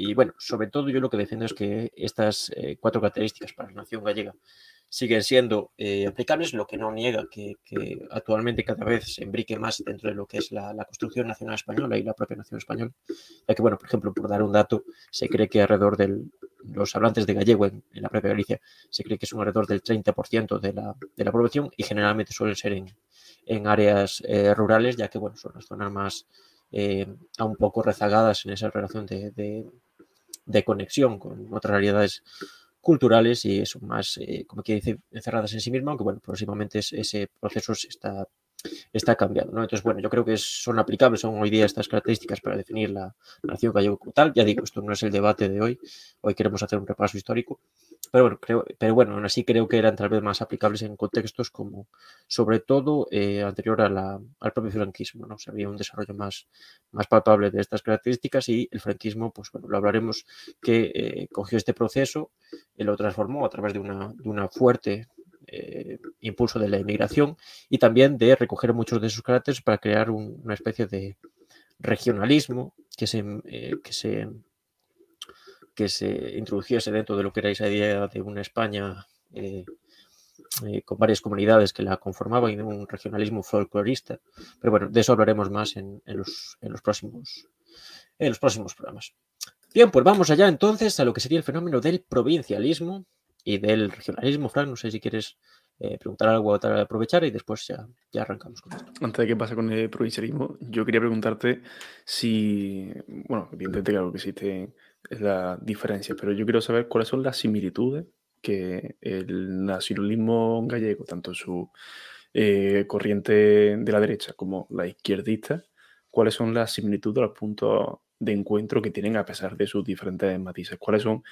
y bueno, sobre todo yo lo que defiendo es que estas eh, cuatro características para la nación gallega siguen siendo eh, aplicables, lo que no niega que, actualmente cada vez se embrique más dentro de lo que es la, construcción nacional española y la propia nación española. Ya que, bueno, por ejemplo, por dar un dato, se cree que alrededor de los hablantes de gallego en, la propia Galicia, se cree que son alrededor del 30% de la, población y generalmente suelen ser en, en áreas eh, rurales, ya que, bueno, son las zonas más eh, un poco rezagadas en esa relación de, de, conexión con otras realidades culturales y eso más, eh, como que dice, encerradas en sí mismas, aunque bueno, próximamente ese proceso está está cambiando. ¿no? Entonces, bueno, yo creo que son aplicables son hoy día estas características para definir la nación gallego como tal. Ya digo, esto no es el debate de hoy. Hoy queremos hacer un repaso histórico. Pero bueno, creo, pero bueno aún así creo que eran tal vez más aplicables en contextos como, sobre todo, eh, anterior a la, al propio franquismo. ¿no? Había un desarrollo más, más palpable de estas características y el franquismo, pues bueno, lo hablaremos, que eh, cogió este proceso, y lo transformó a través de una, una fuerte eh, impulso de la inmigración y también de recoger muchos de sus caracteres para crear un, una especie de regionalismo que se, que se que se introduciese dentro de lo que era esa idea de una España eh, eh, con varias comunidades que la conformaban y de un regionalismo folclorista. Pero bueno, de eso hablaremos más en, en, los, en, los, próximos, en los próximos programas. Bien, pues vamos allá entonces a lo que sería el fenómeno del provincialismo, y del regionalismo, Frank. No sé si quieres eh, preguntar algo para aprovechar y después ya, ya arrancamos con esto. Antes de que pase con el provincialismo, yo quería preguntarte si, bueno, evidentemente claro que existe la diferencia, pero yo quiero saber cuáles son las similitudes que el nacionalismo gallego, tanto su eh, corriente de la derecha como la izquierdista, cuáles son las similitudes, los puntos de encuentro que tienen a pesar de sus diferentes matices. ¿Cuáles son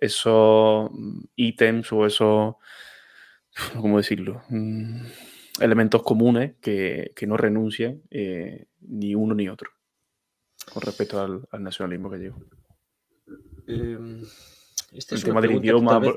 esos mm, ítems o esos, ¿cómo decirlo? Mm, elementos comunes que, que no renuncian eh, ni uno ni otro con respecto al, al nacionalismo gallego. Eh, este el tema del idioma, vez...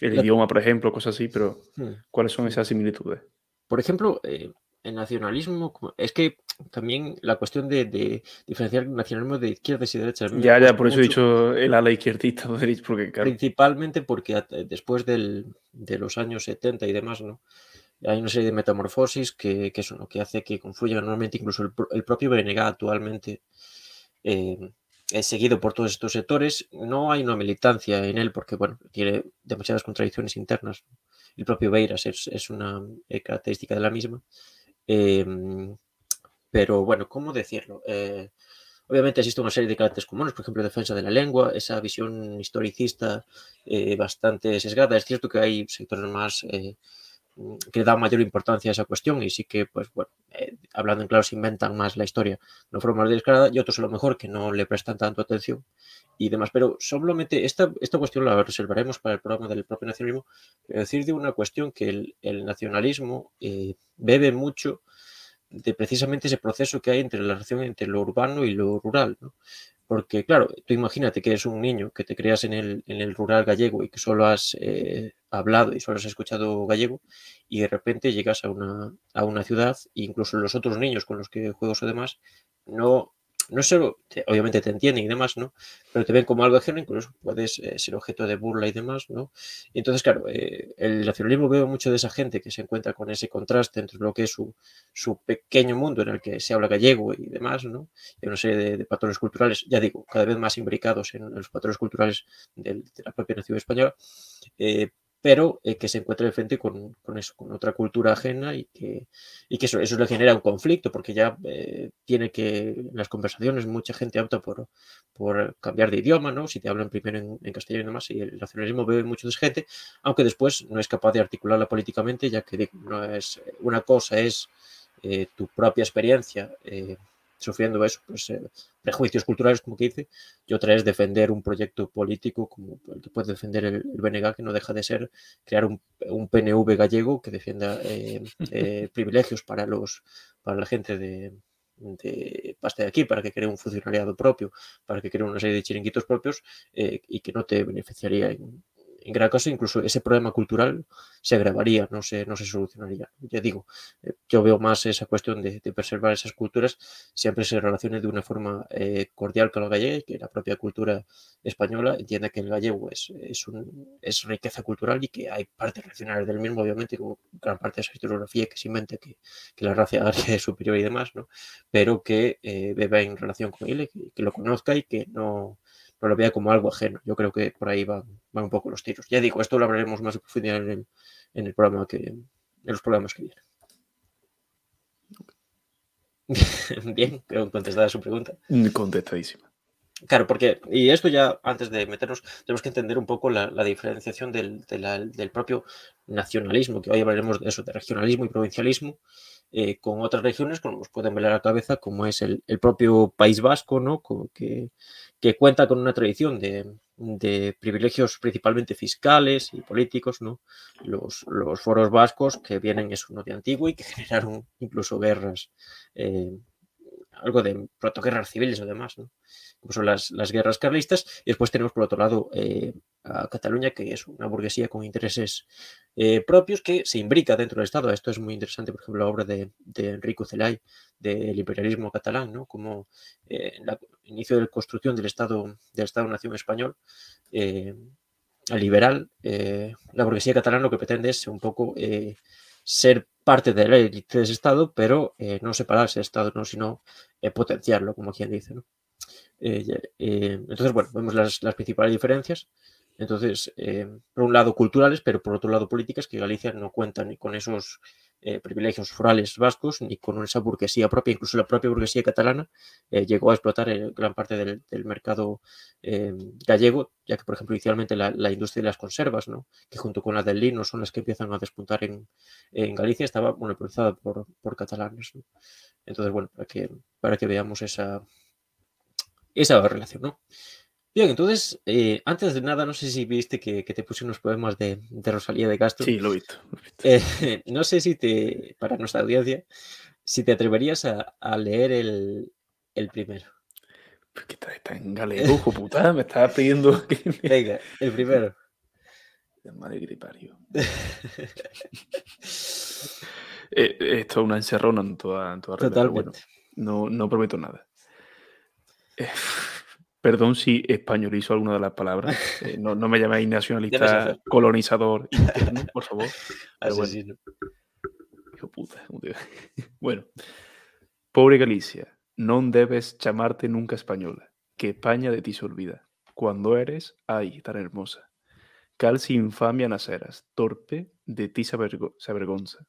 el la... idioma, por ejemplo, cosas así, pero hmm. ¿cuáles son esas similitudes? Por ejemplo, eh, el nacionalismo, es que también la cuestión de, de diferenciar el nacionalismo de izquierdas y derechas. Ya, ya, por eso he dicho el ala izquierdista, porque, claro. Principalmente porque después del, de los años 70 y demás, ¿no? Hay una serie de metamorfosis que, que eso, ¿no? que hace que confluya normalmente incluso el, el propio BNG actualmente. Eh, es seguido por todos estos sectores. No hay una militancia en él porque, bueno, tiene demasiadas contradicciones internas. El propio Beiras es, es una eh, característica de la misma. Eh, pero bueno, ¿cómo decirlo? Eh, obviamente existe una serie de caracteres comunes, por ejemplo, defensa de la lengua, esa visión historicista eh, bastante sesgada. Es cierto que hay sectores más que dan mayor importancia a esa cuestión y sí que, pues bueno, eh, hablando en claro, se inventan más la historia de forma más descarada y otros lo mejor que no le prestan tanto atención y demás. Pero solamente esta, esta cuestión la reservaremos para el programa del propio nacionalismo, pero decir de una cuestión que el, el nacionalismo eh, bebe mucho de precisamente ese proceso que hay entre la relación entre lo urbano y lo rural. Porque, claro, tú imagínate que eres un niño que te creas en el, en el rural gallego y que solo has eh, hablado y solo has escuchado gallego y de repente llegas a una, a una ciudad e incluso los otros niños con los que juegas o demás no, no solo, te, obviamente te entienden y demás, ¿no? Pero te ven como algo ajeno, incluso puedes eh, ser objeto de burla y demás, ¿no? Y entonces, claro, eh, el nacionalismo veo mucho de esa gente que se encuentra con ese contraste entre lo que es su, su pequeño mundo en el que se habla gallego y demás, ¿no? Y una serie de, patrones culturales, ya digo, cada vez más imbricados en, los patrones culturales de, la propia nación española, eh, pero eh, que se encuentra de frente con, con, eso, con otra cultura ajena y que, y que eso, eso, le genera un conflicto, porque ya eh, tiene que, en las conversaciones, mucha gente opta por, por cambiar de idioma, ¿no? Si te hablan primero en, castellano y demás, y el nacionalismo bebe mucho de gente, aunque después no es capaz de articularla políticamente, ya que no es, una cosa es eh, tu propia experiencia eh, sufriendo eso, pues eh, prejuicios culturales, como que dice, y otra es defender un proyecto político como el que puede defender el, el BNG, que no deja de ser crear un, un PNV gallego que defienda eh, eh, privilegios para, los, para la gente de, de pasta de aquí, para que cree un funcionariado propio, para que cree una serie de chiringuitos propios eh, y que no te beneficiaría en, en gran caso, incluso ese problema cultural se agravaría, no se, no se solucionaría. Ya digo, eh, yo veo más esa cuestión de, preservar esas culturas, siempre se relacione de una forma eh, cordial con la gallega y que la propia cultura española entienda que el gallego es, es, un, es riqueza cultural y que hay partes regionales del mismo, obviamente, como gran parte de esa historiografía que se inventa que, que la raza es superior y demás, ¿no? pero que eh, beba en relación con él, que lo conozca y que no no lo vea como algo ajeno. Yo creo que por ahí van, van un poco los tiros. Ya digo, esto lo hablaremos más en profundidad en el, en el programa que, en los programas que vienen. Bien, creo que contestada su pregunta. Contestadísima. Claro, porque, y esto ya antes de meternos, tenemos que entender un poco la, diferenciación del, del, propio nacionalismo, que hoy hablaremos de eso, de regionalismo y provincialismo, eh, con otras regiones, como nos pueden ver a la cabeza, como es el, el propio País Vasco, ¿no? que, que cuenta con una tradición de, privilegios principalmente fiscales y políticos, ¿no? Los, los, foros vascos que vienen es uno de antiguo y que generaron incluso guerras, eh, algo de protoguerras civiles o demás, ¿no? Son las, las, guerras carlistas. Y después tenemos por otro lado eh, a Cataluña, que es una burguesía con intereses eh, propios que se imbrica dentro del Estado. Esto es muy interesante, por ejemplo, la obra de, de Enrico Celay del imperialismo catalán, ¿no? como eh, el inicio de la construcción del Estado del Estado-Nación español. liberal, la burguesía catalana lo que pretende es un poco ser parte de la élite de ese Estado, pero no separarse del Estado, ¿no? sino potenciarlo, como quien dice. ¿no? Eh, eh, entonces, bueno, vemos las, principales diferencias. Entonces, eh, por un lado culturales, pero por otro lado políticas, que Galicia no cuenta ni con esos privilegios forales vascos, ni con esa burguesía propia. Incluso la propia burguesía catalana llegó a explotar gran parte del, mercado gallego, ya que, por ejemplo, inicialmente la, industria de las conservas, ¿no? que junto con la del lino son las que empiezan a despuntar en, Galicia, estaba monopolizada por, catalanes. Entonces, bueno, para que, para que veamos esa, esa relación, ¿no? Bien, entonces, eh, antes de nada, no sé si viste que, te puse unos poemas de, Rosalía de Castro. Sí, lo he visto. Eh, no sé si te, para nuestra audiencia, si te atreverías a, leer el, primero. Pues que está, en galego, puta, me estaba pidiendo que... Venga, el primero. Madre gripario. Eh, esto es una encerrona en toda, en toda Totalmente. no, no prometo nada. Perdón si españolizo alguna de las palabras. Eh, no, me llaméis nacionalista, colonizador por favor. bueno. Bueno, pobre Galicia, no debes llamarte nunca española, que España de ti se olvida. Cuando eres, ay, tan hermosa. Cal si infamia naceras, torpe, de ti se, avergonza.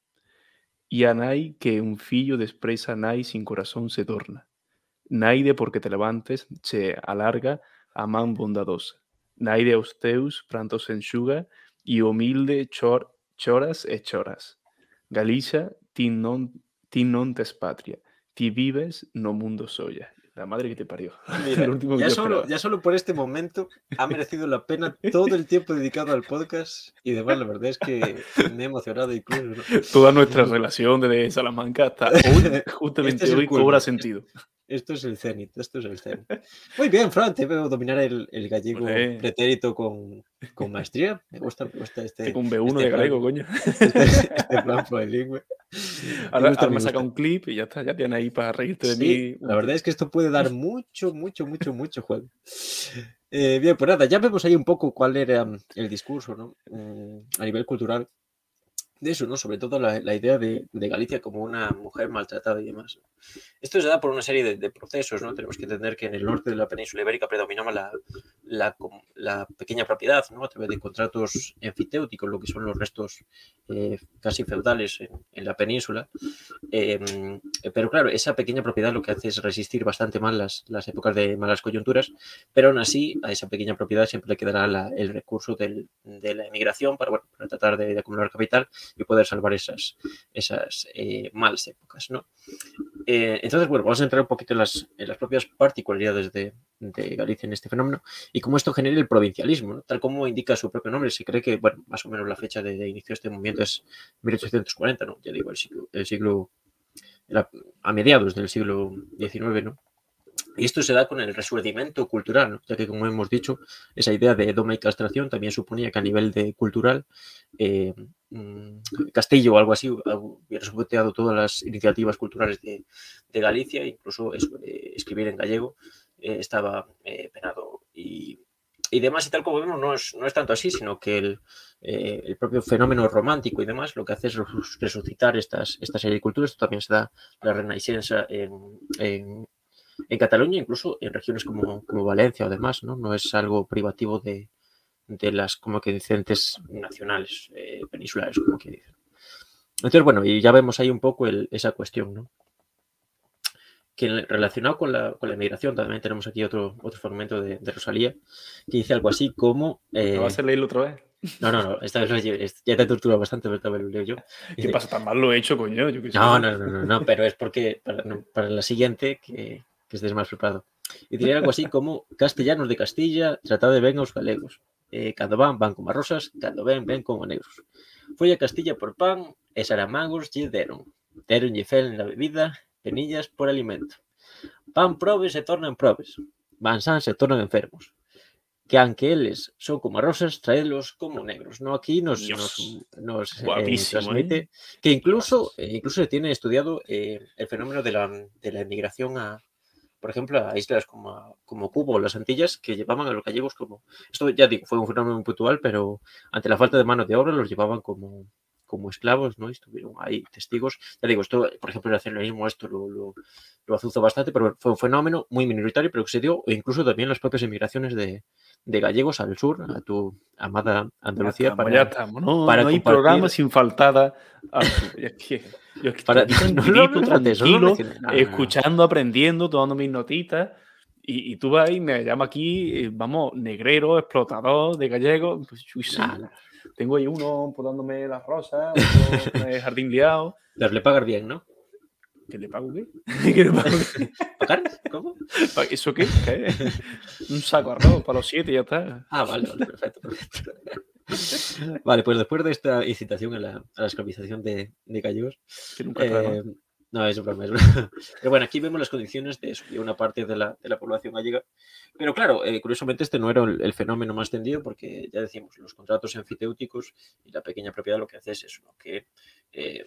Y a nai que un fillo despreza nai sin corazón se torna Naide porque te levantes se alarga a man bondadosa. Naide os teus prantos enxuga y humilde chor, choras e choras. Galicia, ti non, ti non tes patria, ti vives no mundo soya. La madre que te parió. ya, solo, ya, solo, por este momento ha merecido la pena todo el tiempo dedicado al podcast y demás. La verdad es que me he emocionado incluso. Toda nuestra relación desde Salamanca hasta hoy, justamente este hoy, cobra sentido. Esto es el cenit, esto es el cenit. Muy bien, Fran, te veo dominar el, el gallego pretérito con, con, maestría. Me gusta, me gusta este. Tengo un B1 este de gallego, coño. Este, este plan bilingüe. Ahora, me, me saca un clip y ya está, ya tiene ahí para reírte de mí. La verdad es que esto puede dar mucho, mucho, mucho, mucho juego. Eh, bien, pues nada, ya vemos ahí un poco cuál era el discurso, ¿no? Mm, a nivel cultural de eso, ¿no? Sobre todo la, idea de, Galicia como una mujer maltratada y demás. Esto se da por una serie de, procesos, ¿no? Tenemos que entender que en el norte de la península ibérica predominaba la, la, pequeña propiedad, ¿no? A través de contratos enfiteuticos, lo que son los restos eh, casi feudales en, la península. Em, pero claro, esa pequeña propiedad lo que hace es resistir bastante mal las, las épocas de malas coyunturas, pero aún así a esa pequeña propiedad siempre le quedará el recurso de la emigración para, bueno, para tratar de acumular capital y poder salvar esas, esas eh, malas épocas, ¿no? Eh, entonces, bueno, vamos a entrar un poquito en las, en las propias particularidades de, de, Galicia en este fenómeno y cómo esto genera el provincialismo, Tal como indica su propio nombre, se cree que, bueno, más o menos la fecha de, inicio de este movimiento es 1840, ¿no? Ya digo, el siglo, el siglo a mediados del siglo XIX, ¿no? Y esto se da con el resurgimiento cultural, ya que, como hemos dicho, esa idea de doma y castración también suponía que a nivel de cultural, eh, Castillo o algo así hubiera saboteado todas las iniciativas culturales de, Galicia, incluso escribir en gallego eh, estaba eh, penado. Y, demás, y tal como vemos, no es, no es tanto así, sino que el, el, propio fenómeno romántico y demás lo que hace es resucitar estas, estas serie de culturas. Esto también se da la Renaissance en en Cataluña, incluso en regiones como, Valencia o demás, ¿no? No es algo privativo de, las, como que decentes nacionales, eh, peninsulares, como que dicen. Entonces, bueno, y ya vemos ahí un poco esa cuestión, ¿no? Que relacionado con la, con la inmigración, también tenemos aquí otro, otro fragmento de, Rosalía, que dice algo así como... Eh, ¿No vas a leerlo otra vez? No, no, no, esta vez ya te tortura bastante, pero vez lo leo yo. ¿Qué pasa? ¿Tan mal lo he hecho, coño? no, no, no, no, no, pero es porque para, para la siguiente, que, que estés más preparado. Y diría algo así como castellanos de Castilla, tratado de ven los galegos. Eh, cando van, van como rosas, cando ven, ven como negros. Foi a Castilla por pan e saramangos lle deron. Deron lle fel na bebida, penillas por alimento. Pan probes e tornan probes. Van sans e tornan enfermos. Que aunque eles son como rosas, traedlos como negros. No aquí nos, nos, nos eh, transmite ¿eh? que incluso, eh, incluso se tiene estudiado eh, el fenómeno de la, de la emigración a, por ejemplo, a islas como, como Cuba o las Antillas, que llevaban a los gallegos como... Esto ya digo, fue un fenómeno puntual, pero ante la falta de mano de obra los llevaban como, como esclavos, ¿no? estuvieron ahí testigos. Ya digo, esto, por ejemplo, el nacionalismo esto lo, lo, lo azuzó bastante, pero fue un fenómeno muy minoritario, pero que se dio e incluso también las propias emigraciones de, de gallegos al sur, a tu amada Andalucía. para, ya estamos, ¿no? Para no hay programa sin faltada. Yo para, no, escuchando, aprendiendo, tomando mis notitas. Y, y, tú vas y me llama aquí, eh, vamos, negrero, explotador de gallego. Pues, Tengo ahí uno podándome las rosas, otro jardín liado. Pero le pagar bien, ¿no? ¿Que le pago qué? ¿Que le pago qué? ¿Pagar? ¿Cómo? ¿Eso qué? ¿Qué? Un saco de arroz para los siete y ya está. Ah, vale, vale, perfecto, perfecto. Vale, pues después de esta incitación a la, a la esclavización de, de gallegos. Que nunca eh, no, es broma, es Pero bueno, aquí vemos las condiciones de, eso, una parte de la, de la, población gallega. Pero claro, eh, curiosamente este no era el, fenómeno más tendido porque ya decimos, los contratos enfiteúticos y la pequeña propiedad lo que hace es eso, que eh,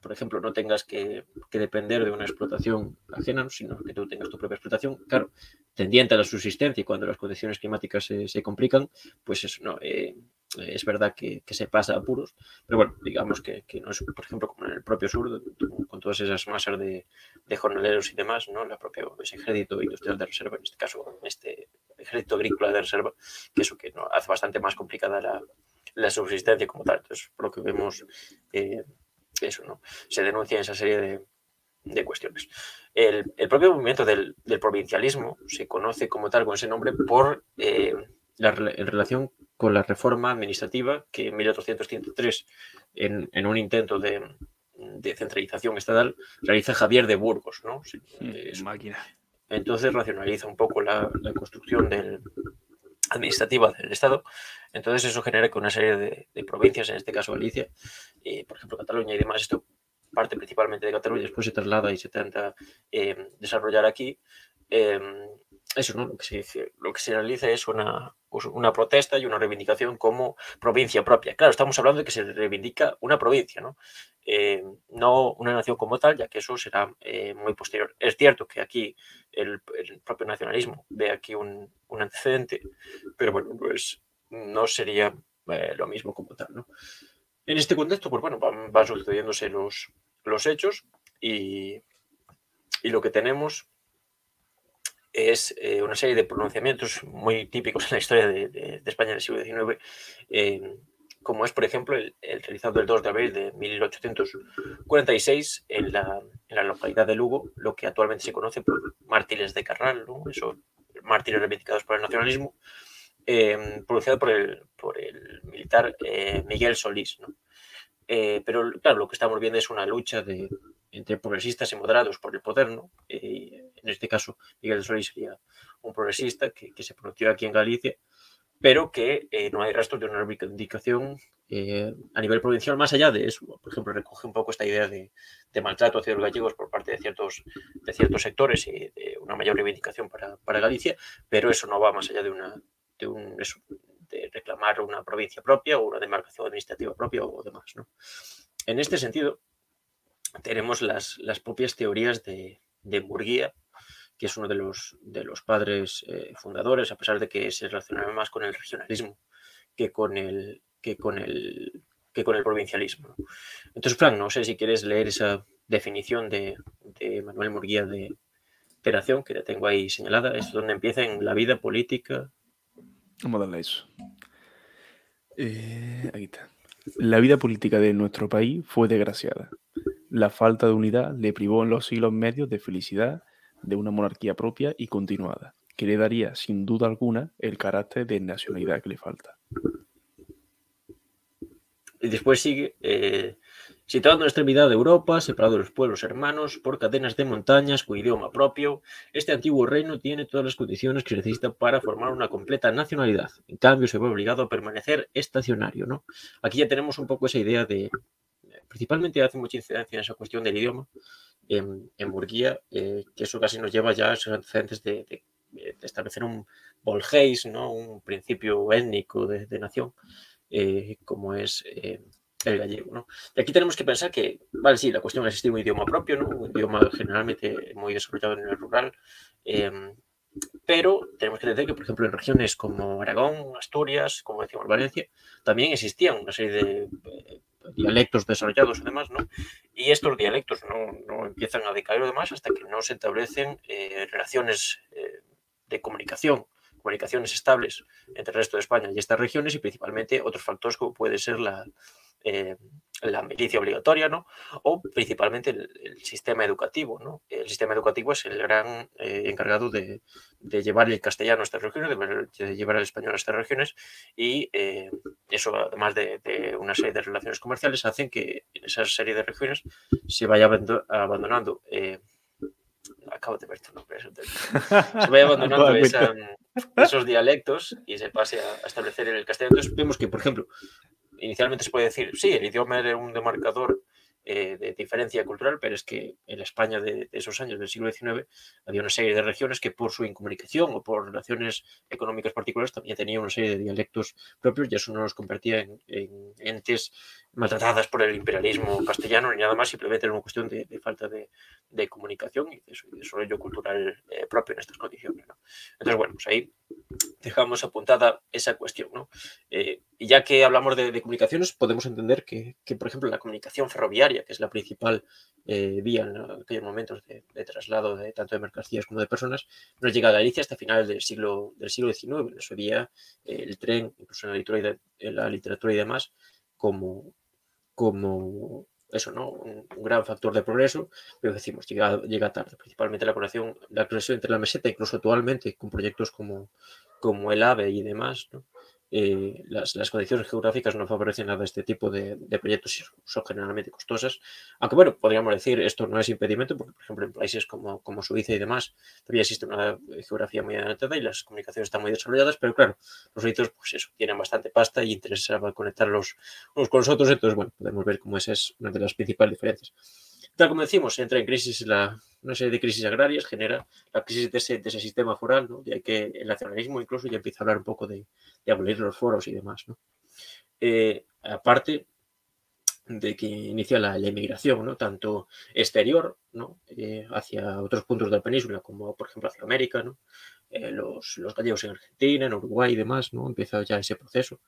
por ejemplo, no tengas que, depender de una explotación ajena, sino que tú tengas tu propia explotación, claro, tendiente a la subsistencia y cuando las condiciones climáticas se, complican, pues eso, no, eh, es verdad que, se pasa a apuros, pero bueno, digamos que, no es, por ejemplo, como en el propio sur, con todas esas masas de, jornaleros y demás, ¿no? La propia, ese ejército industrial de reserva, en este caso, este ejército agrícola de reserva, que eso que ¿no? hace bastante más complicada la, la subsistencia como tal. Entonces, por lo que vemos, eh, eso, ¿no? Se denuncia esa serie de, cuestiones. El, propio movimiento del, provincialismo se conoce como tal con ese nombre por eh, la, en relación con la reforma administrativa que en 1803, en, en un intento de, centralización estatal, realiza Javier de Burgos, ¿no? Mm, máquina. Entonces racionaliza un poco la, construcción del, administrativa del Estado. Entonces eso genera que una serie de, provincias, en este caso Galicia, y por ejemplo Cataluña y demás, esto parte principalmente de Cataluña, después se traslada y se intenta eh, desarrollar aquí. Eh, eso, ¿no? Lo que se, lo que se realiza es una, una protesta y una reivindicación como provincia propia. Claro, estamos hablando de que se reivindica una provincia, ¿no? Eh, no una nación como tal, ya que eso será eh, muy posterior. Es cierto que aquí el, propio nacionalismo ve aquí un, un, antecedente, pero bueno, pues no sería eh, lo mismo como tal, ¿no? En este contexto, pues bueno, van, van sucediéndose los, los hechos y, y lo que tenemos es eh, una serie de pronunciamientos muy típicos en la historia de, España del siglo XIX, eh, como es, por ejemplo, el, realizado el 2 de abril de 1846 en la, localidad de Lugo, lo que actualmente se conoce por mártires de Carral, ¿no? Eso, mártires reivindicados por el nacionalismo, eh, pronunciado por el, por el militar Miguel Solís. ¿no? pero claro, lo que estamos viendo es una lucha de, entre progresistas y moderados por el poder, ¿no? en este caso, Miguel Solís sería un progresista que, se pronunció aquí en Galicia pero que eh, no hay rastros de una reivindicación eh, a nivel provincial más allá de eso. Por ejemplo, recoge un poco esta idea de, maltrato hacia los gallegos por parte de ciertos, sectores y de una mayor reivindicación para, Galicia, pero eso no va más allá de, reclamar una provincia propia o una demarcación administrativa propia o demás. En este sentido, tenemos las, las propias teorías de, de Murguía, que es uno de los, de los padres eh, fundadores, a pesar de que se relacionaba más con el regionalismo que con el, que con el, que con el provincialismo. Entonces, Frank, no sé si quieres leer esa definición de, Manuel Murguía de operación que la tengo ahí señalada, es donde empieza en la vida política. Vamos a darle eso. Eh, aquí está. La vida política de nuestro país fue desgraciada. La falta de unidad le privó en los siglos medios de felicidad de una monarquía propia y continuada, que le daría sin duda alguna el carácter de nacionalidad que le falta. Y después sigue, eh, situado en la extremidad de Europa, separado de los pueblos hermanos por cadenas de montañas con idioma propio, este antiguo reino tiene todas las condiciones que se necesita para formar una completa nacionalidad. En cambio, se ve obligado a permanecer estacionario. ¿no? Aquí ya tenemos un poco esa idea de, principalmente hace mucha incidencia en esa cuestión del idioma, en, en Murguía, eh, que eso casi nos lleva ya a esos antecedentes de, establecer un Volgeis, ¿no? un principio étnico de, nación, eh, como es eh, el gallego. ¿no? Y aquí tenemos que pensar que, vale, sí, la cuestión es existir un idioma propio, ¿no? un idioma generalmente muy desarrollado en el rural, em, pero tenemos que entender que, por ejemplo, en regiones como Aragón, Asturias, como decíamos Valencia, también existían una serie de dialectos desarrollados además, ¿no? Y estos dialectos no, empiezan a decaer además hasta que no se establecen eh, relaciones eh, de comunicación, comunicaciones estables entre el resto de España y estas regiones y principalmente otros factores como puede ser la, eh, la milicia obligatoria, ¿no? O principalmente el, sistema educativo, ¿no? El sistema educativo es el gran eh, encargado de, llevar el castellano a estas regiones, de, llevar el español a estas regiones y eh, eso, además de, una serie de relaciones comerciales, hacen que en esa serie de regiones se vaya abandonando acabo de ver tu nombre, se vaya abandonando esos dialectos y se pase a, establecer en el castellano. Entonces vemos que, por ejemplo, inicialmente se puede decir, sí, el idioma era un demarcador eh, de diferencia cultural, pero es que en España de, esos años del siglo XIX había una serie de regiones que por su incomunicación o por relaciones económicas particulares también tenían una serie de dialectos propios y eso no los convertía en, entes maltratadas por el imperialismo castellano ni nada más, simplemente era una cuestión de, falta de, comunicación y de, desarrollo cultural eh, propio en estas condiciones. Entonces, bueno, pues ahí dejamos apuntada esa cuestión. ¿no? Eh, y ya que hablamos de, comunicaciones, podemos entender que, por ejemplo, la comunicación ferroviaria, que es la principal eh, vía en aquellos momentos de, traslado de tanto de mercancías como de personas, no llega a Galicia hasta finales del siglo, del siglo XIX. En su día, el tren, incluso en la literatura y demás, como, como eso, ¿no? Un, gran factor de progreso, pero decimos, llega, llega tarde, principalmente la conexión, la entre la meseta, incluso actualmente con proyectos como, como el AVE y demás, ¿no? Eh, las, condiciones geográficas no favorecen nada este tipo de, proyectos y son generalmente costosas. Aunque bueno, podríamos decir, esto no es impedimento, porque por ejemplo en países como, como Suiza y demás todavía existe una geografía muy adelantada y las comunicaciones están muy desarrolladas, pero claro, los proyectos pues eso, tienen bastante pasta y interesaba conectarlos unos con los otros, entonces bueno, podemos ver cómo esa es una de las principales diferencias. Tal como decimos, entra en crisis la, una serie de crisis agrarias, genera la crisis de ese, de ese sistema foral, ¿no? ya que el nacionalismo incluso ya empieza a hablar un poco de, de abolir los foros y demás. ¿no? Eh, aparte de que inicia la, la inmigración, ¿no? tanto exterior ¿no? Eh, hacia otros puntos de la península, como por ejemplo hacia América, ¿no? Eh, los, los, gallegos en Argentina, en Uruguay y demás, ¿no? empieza ya ese proceso.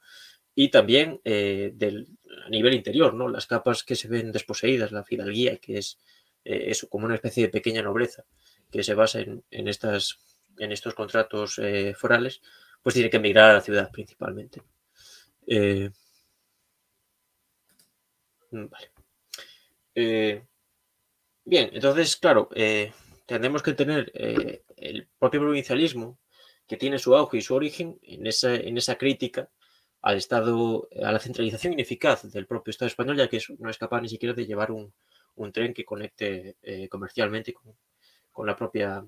Y también del, a nivel interior, ¿no? las capas que se ven desposeídas, la fidalguía, que es eh, eso, como una especie de pequeña nobleza que se basa en, estas, en estos contratos eh, forales, pues tiene que emigrar a la ciudad principalmente. Eh, mm, bien, entonces, claro, tenemos que tener el propio provincialismo que tiene su auge y su origen en esa, en esa crítica al Estado, a la centralización ineficaz del propio Estado español, ya que no es capaz ni siquiera de llevar un, tren que conecte eh, comercialmente con, la propia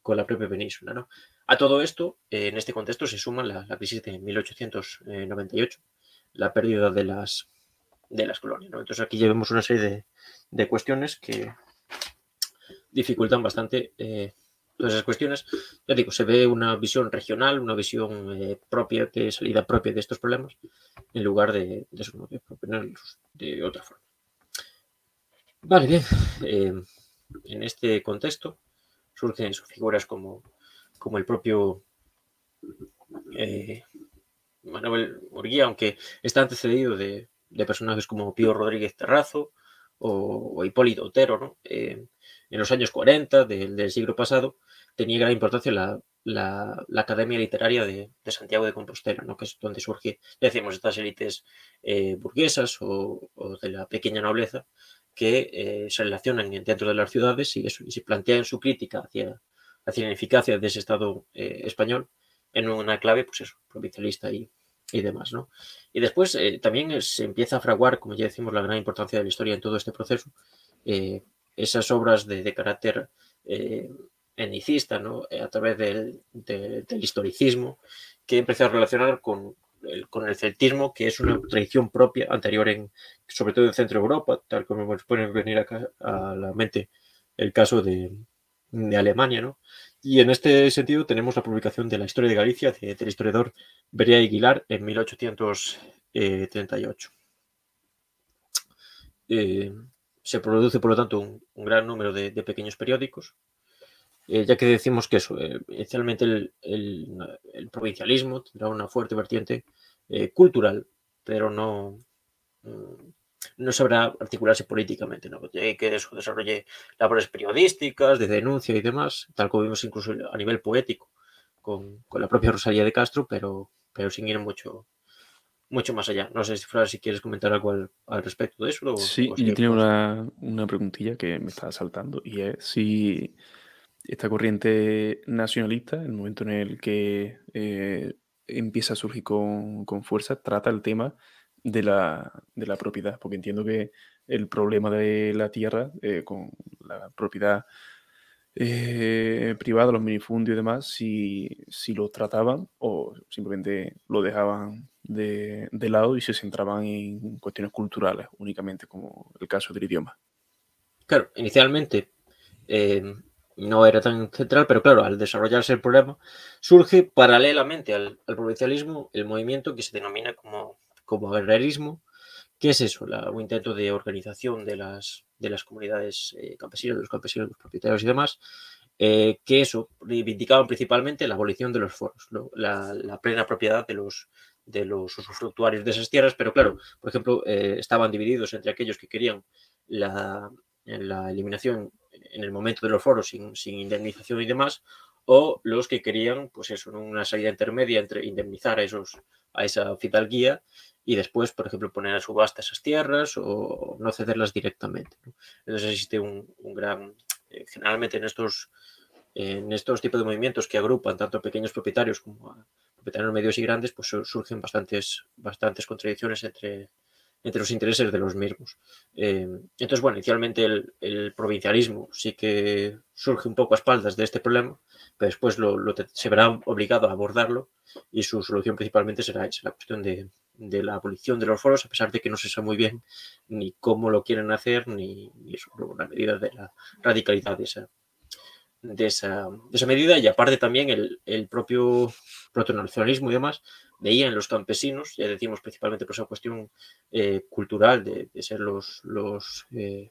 con la propia península. ¿no? A todo esto, en este contexto se suma la, crisis de 1898, la pérdida de las, de las colonias. Entonces aquí llevamos una serie de, cuestiones que dificultan bastante eh, todas esas cuestiones. Ya digo, se ve una visión regional, una visión eh, propia, de salida propia de estos problemas, en lugar de, de, de otra forma. Vale, bien. Eh, en este contexto surgen figuras como como el propio eh, Manuel Murguía, aunque está antecedido de, personajes como Pío Rodríguez Terrazo o, Hipólito Otero, eh, en los años 40 del, siglo pasado tenía gran importancia la, Academia Literaria de, Santiago de Compostela, ¿no? que es donde surge, ya decíamos, estas élites eh, burguesas o, de la pequeña nobleza que se relacionan dentro de las ciudades y, y se plantean su crítica hacia, la eficacia de ese Estado eh, español en una clave, pues eso, provincialista y, demás, ¿no? Y después eh, también se empieza a fraguar, como ya decimos, la gran importancia de la historia en todo este proceso, eh, esas obras de, carácter etnicista, ¿no? A través del, historicismo, que empezó a relacionar con el, con el celtismo, que es una tradición propia anterior en, sobre todo en Centro Europa, tal como nos puede venir acá a la mente el caso de, de Alemania, ¿no? Y en este sentido tenemos la publicación de la historia de Galicia del historiador Beria Aguilar en 1838. Eh, se produce, por lo tanto, un, gran número de, pequeños periódicos, eh, ya que decimos que eso, eh, inicialmente el, provincialismo tendrá una fuerte vertiente cultural, pero no, mm, no sabrá articularse políticamente, ¿no? que eso labores periodísticas, de denuncia y demás, tal como vimos incluso a nivel poético con, la propia Rosalía de Castro, pero, pero sin ir mucho, mucho más allá. No sé si, si quieres comentar algo al, respecto de eso. sí, yo tenía una, una, preguntilla que me estaba saltando y es si esta corriente nacionalista, en el momento en el que eh, empieza a surgir con, con fuerza, trata el tema de la, de la propiedad, porque entiendo que el problema de la tierra eh, con la propiedad eh, privada, los minifundios y demás, si, si lo trataban o simplemente lo dejaban de, lado y se centraban en cuestiones culturales únicamente, como el caso del idioma. Claro, inicialmente eh, no era tan central, pero claro, al desarrollarse el problema, surge paralelamente al, al provincialismo el movimiento que se denomina como como agrarismo, ¿qué es eso? Un intento de organización de las, de las comunidades eh, campesinas, de los campesinos, los propietarios y demás, eh, que eso reivindicaban principalmente la abolición de los foros, la, plena propiedad de los, de los usufructuarios de esas tierras, pero claro, por ejemplo, eh, estaban divididos entre aquellos que querían la, la, eliminación en el momento de los foros sin, sin, indemnización y demás, o los que querían, pues eso, una salida intermedia entre indemnizar a, esos, a esa fidalguía y después, por ejemplo, poner a subasta esas tierras o no cederlas directamente. Entonces existe un, gran, eh, generalmente en estos, en estos tipos de movimientos que agrupan tanto a pequeños propietarios como a propietarios medios y grandes, pues surgen bastantes, bastantes contradicciones entre, entre los intereses de los mismos. Eh, entonces, bueno, inicialmente el, provincialismo sí que surge un poco a espaldas de este problema, pero después lo, se verá obligado a abordarlo y su solución principalmente será esa, la cuestión de, la abolición de los foros, a pesar de que no se sabe muy bien ni cómo lo quieren hacer, ni, la medida de la radicalidad de esa medida. Y aparte también el, el propio protonacionalismo y demás veía en los campesinos, ya decimos principalmente por esa cuestión eh, cultural de, ser los, los eh,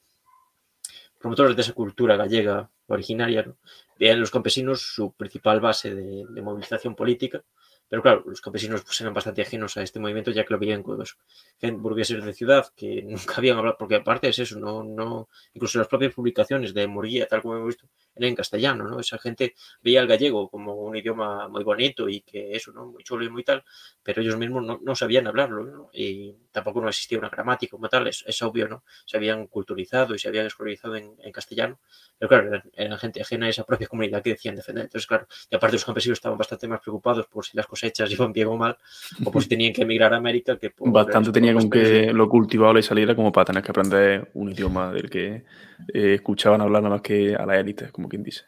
promotores de esa cultura gallega originaria, ¿no? veían los campesinos su principal base de, movilización política pero claro, los campesinos pues, eran bastante ajenos a este movimiento, ya que lo veían como gente burgueses de ciudad que nunca habían hablado, porque aparte es eso, no, no, incluso las propias publicaciones de Murguía, tal como hemos visto, en castellano, ¿no? Esa gente veía el gallego como un idioma muy bonito y que eso, ¿no? Muy chulo y muy tal, pero ellos mismos no, no sabían hablarlo, ¿no? Y tampoco no existía una gramática como tal, es, es obvio, ¿no? Se habían culturizado y se habían escolarizado en, en castellano, pero claro, eran, gente ajena a esa propia comunidad que decían defender. Entonces, claro, y aparte los campesinos estaban bastante más preocupados por si las cosechas iban bien o mal, o por si tenían que emigrar a América. que Bastante tenía con que lo cultivado le saliera como para tener que aprender un idioma del que eh, escuchaban hablar más que a la élite, como quien dice.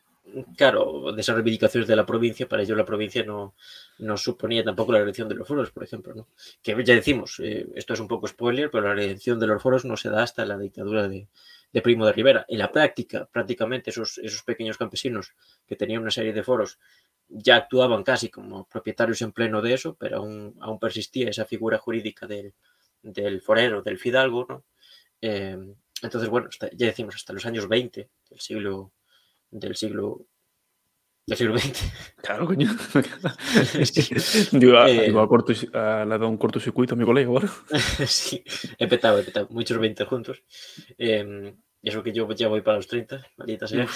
claro, de esas reivindicaciones de la provincia, para ello la provincia no, no suponía tampoco la redención de los foros, por ejemplo, ¿no? Que ya decimos, eh, esto es un poco spoiler, pero la redención de los foros no se da hasta la dictadura de, de Primo de Rivera. En la práctica, prácticamente esos, esos pequeños campesinos que tenían una serie de foros ya actuaban casi como propietarios en pleno de eso, pero aún, aún persistía esa figura jurídica del, del forero, del fidalgo, ¿no? Eh, entonces, bueno, ya decimos, hasta los años 20 del siglo del siglo del siglo XX. Claro, coño. digo, eh, digo a corto, a, le ha dado un cortocircuito a mi colega ahora. sí, he petado, he petado. Muchos 20 juntos. Eh, eso que yo ya voy para los 30, maldita sea.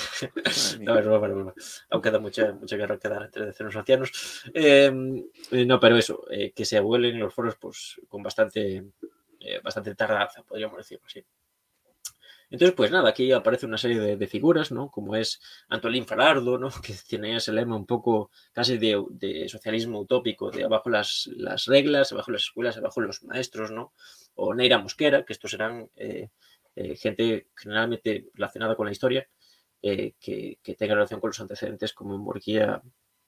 no, broma, no, Aún queda mucha, mucha guerra que dar entre los ancianos. Eh, no, pero eso, eh, que se abuelen los foros pues con bastante, eh, bastante tardanza, podríamos decirlo así. Entonces, pues nada, aquí aparece una serie de, figuras, ¿no? Como es Antolín Farardo, ¿no? Que tiene ese lema un poco casi de, socialismo utópico, de abajo las, las, reglas, abajo las escuelas, abajo los maestros, ¿no? O Neira Mosquera, que estos serán eh, eh, gente generalmente relacionada con la historia, eh, que, tenga relación con los antecedentes como en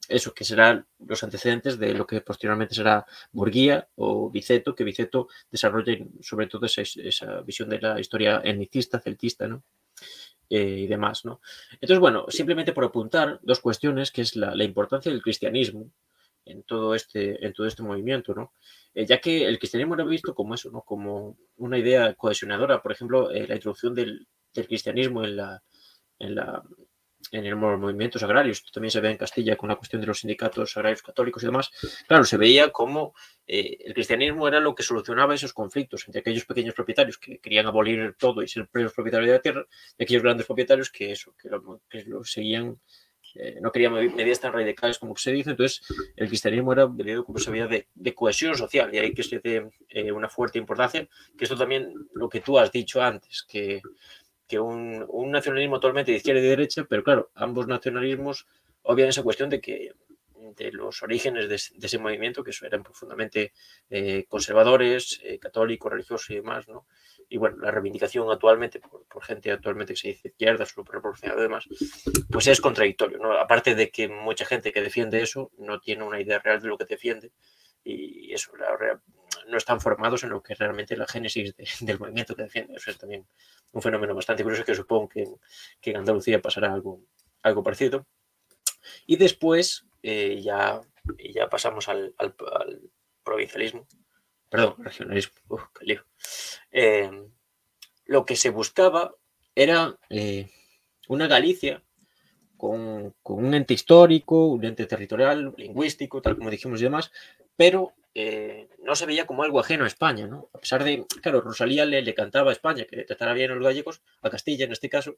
eso, que serán los antecedentes de lo que posteriormente será Borguía o Biceto, que Biceto desarrolla sobre todo esa, visión de la historia etnicista, celtista, ¿no? Eh, y demás, ¿no? Entonces, bueno, simplemente por apuntar dos cuestiones, que es la, importancia del cristianismo en todo este, en todo este movimiento, ¿no? Eh, ya que el cristianismo era visto como eso. Como una idea cohesionadora, por ejemplo, eh, la introducción del, del cristianismo en la, en la, en el movimientos agrarios, esto también se ve en Castilla con la cuestión de los sindicatos agrarios católicos y demás, claro, se veía como eh, el cristianismo era lo que solucionaba esos conflictos entre aquellos pequeños propietarios que querían abolir todo y ser plenos propietarios de la tierra, y aquellos grandes propietarios que eso, que lo, seguían, eh, no querían medidas tan radicales como se dice, entonces el cristianismo era como se veía de, de, cohesión social, y ahí que se tiene eh, una fuerte importancia, que esto también lo que tú has dicho antes, que que un, nacionalismo totalmente de izquierda y de derecha, pero claro, ambos nacionalismos obvian esa cuestión de que de los orígenes de, ese movimiento, que eran profundamente eh, conservadores, eh, católicos, religiosos y demás, ¿no? Y bueno, la reivindicación actualmente, por, gente actualmente que se dice izquierda, súper proporcionada y demás, pues es contradictorio, ¿no? Aparte de que mucha gente que defiende eso no tiene una idea real de lo que defiende y eso, la, no están formados en lo que es realmente la génesis del movimiento que defiende. Eso es también un fenómeno bastante curioso que supongo que, que en Andalucía pasará algo, algo parecido. Y después eh, ya, ya pasamos al, al, provincialismo, perdón, regionalismo. Eh, lo que se buscaba era eh, una Galicia con, con, un ente histórico, un ente territorial, lingüístico, tal como dijimos y demás, pero eh, no se veía como algo ajeno a España, ¿no? A pesar de, claro, Rosalía le, le cantaba a España, que tratara bien a los gallegos, a Castilla en este caso,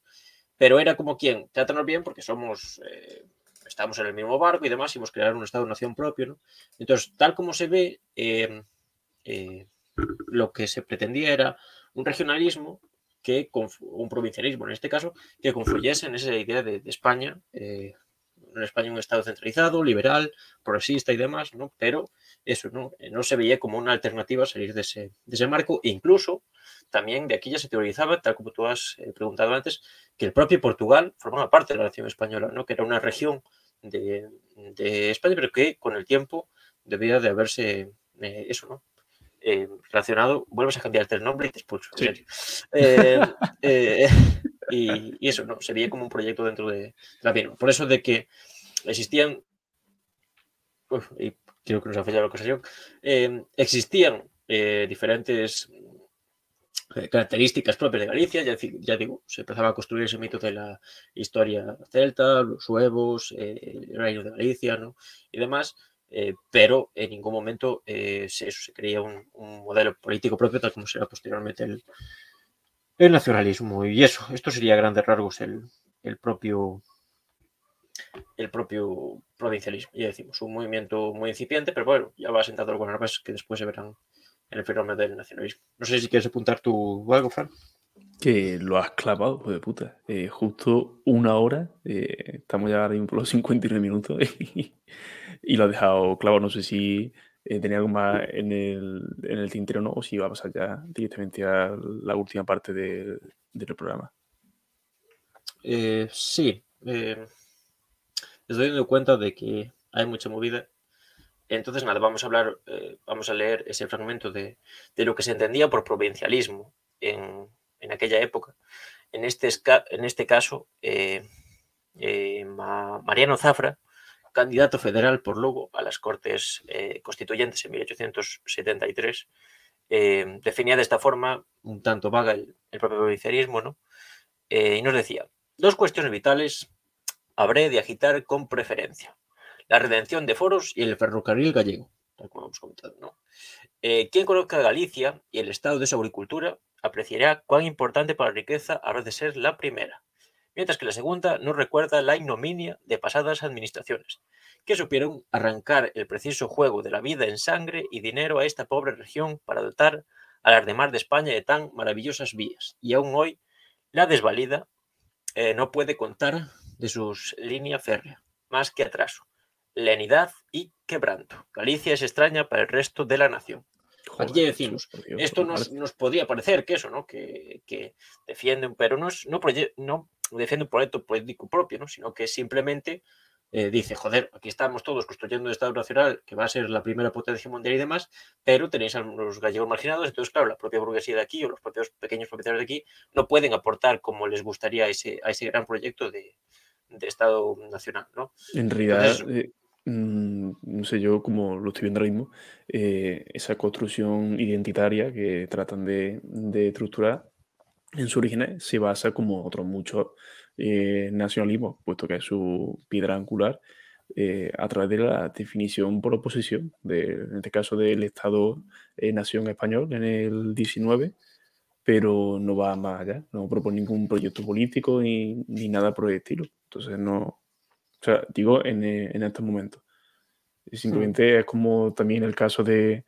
pero era como quien, trátanos bien porque somos, eh, estamos en el mismo barco y demás, y hemos creado un Estado-nación propio, ¿no? Entonces, tal como se ve, eh, lo que se pretendía era un regionalismo que, un provincialismo en este caso, que confluyese en esa idea de, de España, en España un Estado centralizado, liberal, progresista y demás, ¿no? Pero eso ¿no? Eh, no se veía como una alternativa salir de ese, de ese marco. E incluso también de aquí ya se teorizaba, tal como tú has eh, preguntado antes, que el propio Portugal formaba parte de la nación española, ¿no? que era una región de, de España, pero que con el tiempo debía de haberse, eh, eso, ¿no? relacionado, vuelves a cambiarte el nombre y te expulso. y, y, eso, ¿no? Se veía como un proyecto dentro de, la misma. Por eso de que existían, uf, y creo que nos ha fallado la ocasión, eh, existían eh, diferentes eh, características propias de Galicia, ya, ya, digo, se empezaba a construir ese mito de la historia celta, los huevos, el reino de Galicia ¿no? y demás, pero en ningún momento se, eso, se creía un, modelo político propio tal como será posteriormente el, el nacionalismo. Y eso, esto sería grandes rasgos el, el propio el propio provincialismo. Ya decimos, un movimiento muy incipiente, pero bueno, ya va sentado algunas bases que después se verán en el fenómeno del nacionalismo. No sé si quieres apuntar tú algo, Fran. Que lo has clavado, de puta. Eh, justo una hora, eh, estamos ya ahora por los 59 minutos y, lo has dejado clavado. No sé si eh, tenía algo más en el, en el tintero no, o si iba a pasar ya directamente a la última parte de, del programa. sí. Estoy dando cuenta de que hay mucha movida. Entonces, nada, vamos a hablar, eh, vamos a leer ese fragmento de, lo que se entendía por provincialismo en, aquella época. En este, en este caso, eh, eh, Mariano Zafra, candidato federal por Lugo a las Cortes Constituyentes en 1873, definía de esta forma, un tanto vaga el, el propio provincialismo, ¿no? y nos decía, dos cuestiones vitales habré de agitar con preferencia. La redención de foros y el ferrocarril gallego, como hemos comentado. ¿no? Eh, quien conozca Galicia y el estado de su agricultura apreciará cuán importante para la riqueza habrá de ser la primera, mientras que la segunda no recuerda la ignominia de pasadas administraciones, que supieron arrancar el preciso juego de la vida en sangre y dinero a esta pobre región para dotar a las demás de España de tan maravillosas vías, y aún hoy la desvalida eh, no puede contar de sus línea férrea, más que atraso, lenidad y quebranto. Galicia es extraña para el resto de la nación. Aquí ya decimos, esto nos, nos, podría parecer que eso, ¿no? Que, que defiende, pero no, es, no, no defiende un proyecto político propio, ¿no? sino que simplemente eh, dice, joder, aquí estamos todos construyendo un Estado nacional que va a ser la primera potencia mundial y demás, pero tenéis a los gallegos marginados, entonces, claro, la propia burguesía de aquí o los propios pequeños propietarios de aquí no pueden aportar como les gustaría a ese, a ese gran proyecto de, Estado nacional, ¿no? En realidad, eh, mm, no sé yo cómo lo estoy viendo ahora mismo, eh, esa construcción identitaria que tratan de, de estructurar en su origen se basa como otros muchos eh, nacionalismo, puesto que es su piedra angular, eh, a través de la definición por oposición, de, en este caso del Estado-Nación eh, español en el 19, pero no va más allá, no propone ningún proyecto político ni, ni nada por el estilo. Entonces, no. O sea, digo en, en estos momentos. Simplemente es como también el caso de,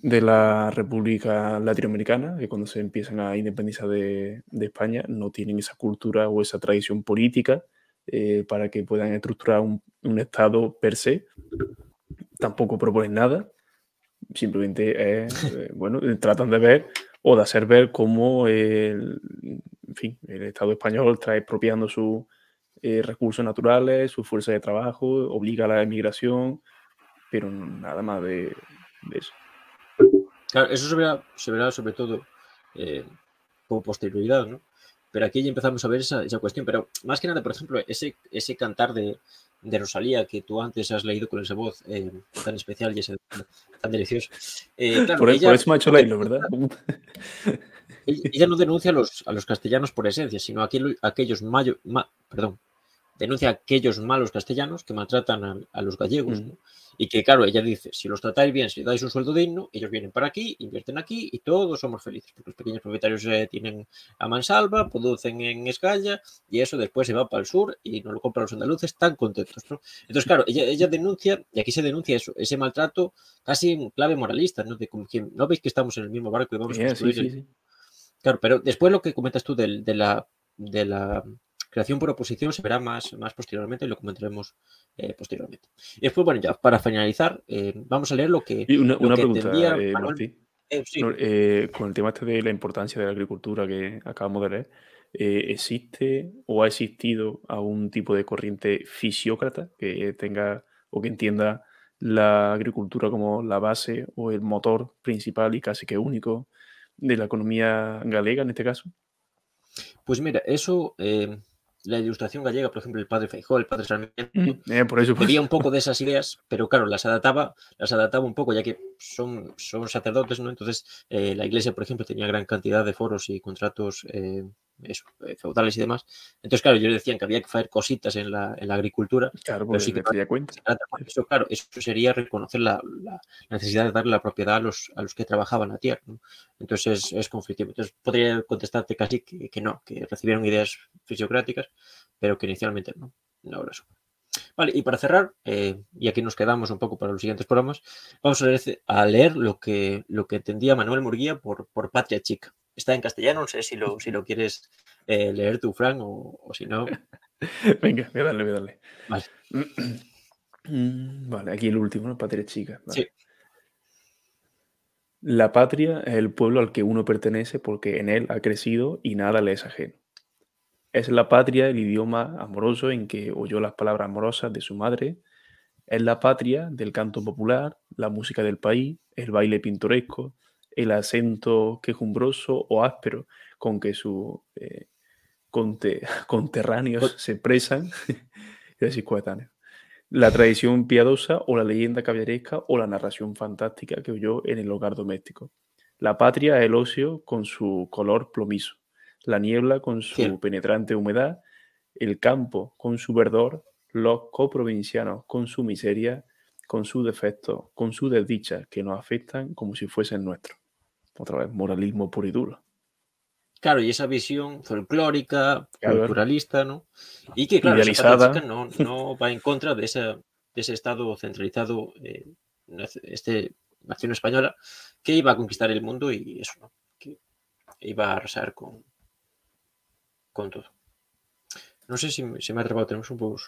de la República Latinoamericana, que cuando se empiezan a independizar de, España no tienen esa cultura o esa tradición política eh, para que puedan estructurar un, Estado per se. Tampoco proponen nada, simplemente eh, bueno, tratan de ver o de hacer ver cómo el, en fin, el Estado español está expropiando sus eh, recursos naturales, su fuerza de trabajo, obliga a la emigración, pero nada más de eso. Claro, eso se verá, se verá sobre todo eh, como posterioridad, ¿no? Pero aquí ya empezamos a ver esa, esa, cuestión. Pero más que nada, por ejemplo, ese, ese cantar de, de Rosalía que tú antes has leído con esa voz eh, tan especial y ese, tan delicioso. Eh, claro, por, ella, eso me ha hecho leerlo, ¿verdad? ella no denuncia a los, a los castellanos por esencia, sino a aquellos, mayo, perdón, denuncia a aquellos malos castellanos que maltratan a, a los gallegos. ¿no? Y que, claro, ella dice, si los tratáis bien, si dais un sueldo digno, ellos vienen para aquí, invierten aquí y todos somos felices, porque los pequeños propietarios eh, tienen a mansalva, producen en Escalla y eso después se va para el sur y nos lo compran los andaluces tan contentos. ¿no? Entonces, claro, ella, ella denuncia, y aquí se denuncia eso, ese maltrato casi en clave moralista, ¿no? De como quien, no veis que estamos en el mismo barco y vamos a construir. Claro, pero después lo que comentas tú de, de la de la creación por oposición se verá más, más posteriormente y lo comentaremos eh, posteriormente. Y después, bueno, ya para finalizar, eh, vamos a leer lo que. una, pregunta, eh, con el tema este de la importancia de la agricultura que acabamos de leer, ¿existe o ha existido algún tipo de corriente fisiócrata que tenga o que entienda la agricultura como la base o el motor principal y casi que único de la economía galega en este caso? Pues mira, eso la ilustración gallega, por ejemplo, el padre Feijó, el padre Sarmiento, mm, eh, por eso, pues. un poco de esas ideas, pero claro, las adaptaba, las adaptaba un poco, ya que son, son sacerdotes, ¿no? Entonces, eh, la iglesia, por ejemplo, tenía gran cantidad de foros y contratos eh, eso, eh, feudales y demás. Entonces, claro, ellos decían que había que hacer cositas en la, en la agricultura. Claro, sí que cuenta. Eso, claro, eso sería reconocer la, la, necesidad de darle la propiedad a los, a los que trabajaban la tierra. Entonces, es, es, conflictivo. Entonces, podría contestarte casi que, que, no, que recibieron ideas fisiocráticas, pero que inicialmente no. Vale, y para cerrar, eh, y aquí nos quedamos un poco para los siguientes programas, vamos a leer, a leer lo, que, lo que entendía Manuel Murguía por, por Patria Chica está en castellano, no sé si lo, si lo quieres eh, leer tú, Fran, o, o si no. Venga, voy a darle, voy a darle. Vale. Vale, aquí el último, ¿no? Patria chica. Vale. Sí. La patria es el pueblo al que uno pertenece porque en él ha crecido y nada le es ajeno. Es la patria el idioma amoroso en que oyó las palabras amorosas de su madre. Es la patria del canto popular, la música del país, el baile pintoresco, el acento quejumbroso o áspero con que sus eh, conterráneos se expresan, decir coetáneos, la tradición piadosa o la leyenda caballeresca o la narración fantástica que oyó en el hogar doméstico. La patria es el ocio con su color plomizo, la niebla con su penetrante humedad, el campo con su verdor, los coprovincianos con su miseria, con sus defectos, con sus desdichas que nos afectan como si fuesen nuestros otra vez, moralismo puro y duro. Claro, y esa visión folclórica, culturalista, ¿no? Y que, claro, no, no, va en contra de, ese, de ese Estado centralizado, eh, este nación española, que iba a conquistar el mundo y eso, ¿no? Que iba a arrasar con, con todo. No sé si, si me ha atrapado, tenemos un poco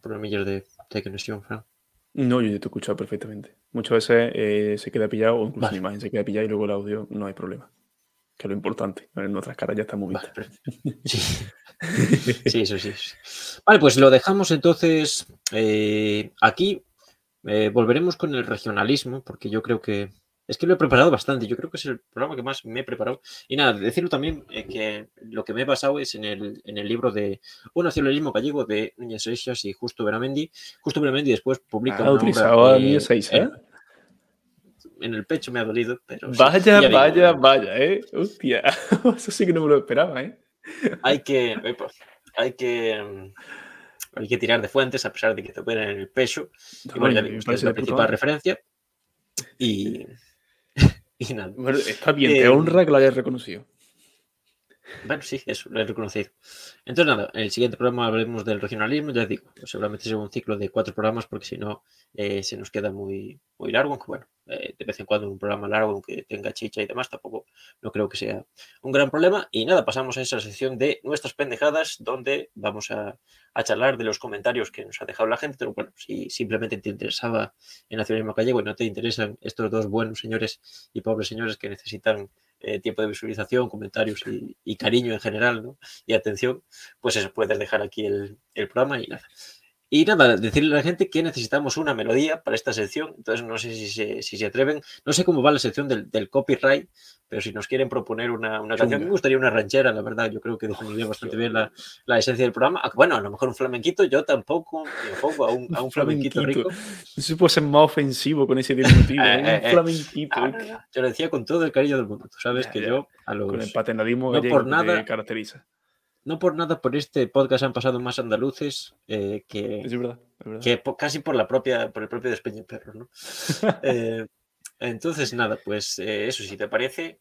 problemillas de, de conexión, Fran. No, yo te he escuchado perfectamente. Muchas veces eh, se queda pillado o incluso la imagen se queda pillada y luego el audio no hay problema. Que es lo importante. En nuestras caras ya estamos vistas. sí. eso sí, Vale, pues lo dejamos entonces eh, aquí. Eh, volveremos con el regionalismo, porque yo creo que es que lo he preparado bastante. Yo creo que es el programa que más me he preparado. Y nada, decirlo también eh, que lo que me he basado es en el, en el libro de Un nacionalismo gallego de Núñez Seixas y Justo Beramendi. Justo Beramendi después publica. Ah, utilizado a Núñez ¿eh? En el pecho me ha dolido, pero. Vaya, vaya, vaya, ¿eh? Hostia. Eso sí que no me lo esperaba, ¿eh? Hay que. Pues, hay que. Hay que tirar de fuentes a pesar de que te pueden en el pecho. Y bueno, ya es la principal referencia. Y, está bien, te eh, honra que lo hayas reconocido. Bueno, sí, eso, lo he reconocido. Entonces, nada, en el siguiente programa hablaremos del regionalismo, ya digo, pues seguramente será un ciclo de cuatro programas porque si no eh, se nos queda muy, muy largo, aunque bueno, eh, de vez en cuando un programa largo, aunque tenga chicha y demás, tampoco no creo que sea un gran problema. Y nada, pasamos a esa sección de nuestras pendejadas, donde vamos a, a charlar de los comentarios que nos ha dejado la gente, pero bueno, si simplemente te interesaba el nacionalismo gallego y no te interesan estos dos buenos señores y pobres señores que necesitan eh, tiempo de visualización, comentarios y, cariño en general, ¿no? Y atención, pues eso, puedes dejar aquí el, el programa y nada. Y nada, decirle a la gente que necesitamos una melodía para esta sección. Entonces, no sé si se, si se atreven. No sé cómo va la sección del, del copyright, pero si nos quieren proponer una, una canción, me gustaría una ranchera, la verdad. Yo creo que definiría bastante bien la, la, esencia del programa. Bueno, a lo mejor un flamenquito, yo tampoco me a un, a un flamenquito, rico. Eso puede ser más ofensivo con ese diminutivo. Eh, un eh, eh. flamenquito. Ah, yo lo decía con todo el cariño del mundo. Tú sabes que yo a los. Con el paternalismo no por nada, caracteriza no por nada por este podcast han pasado más andaluces eh, que, que casi por la propia, por el propio despeño perro, ¿no? Eh, entonces, nada, pues eh, eso, si te parece,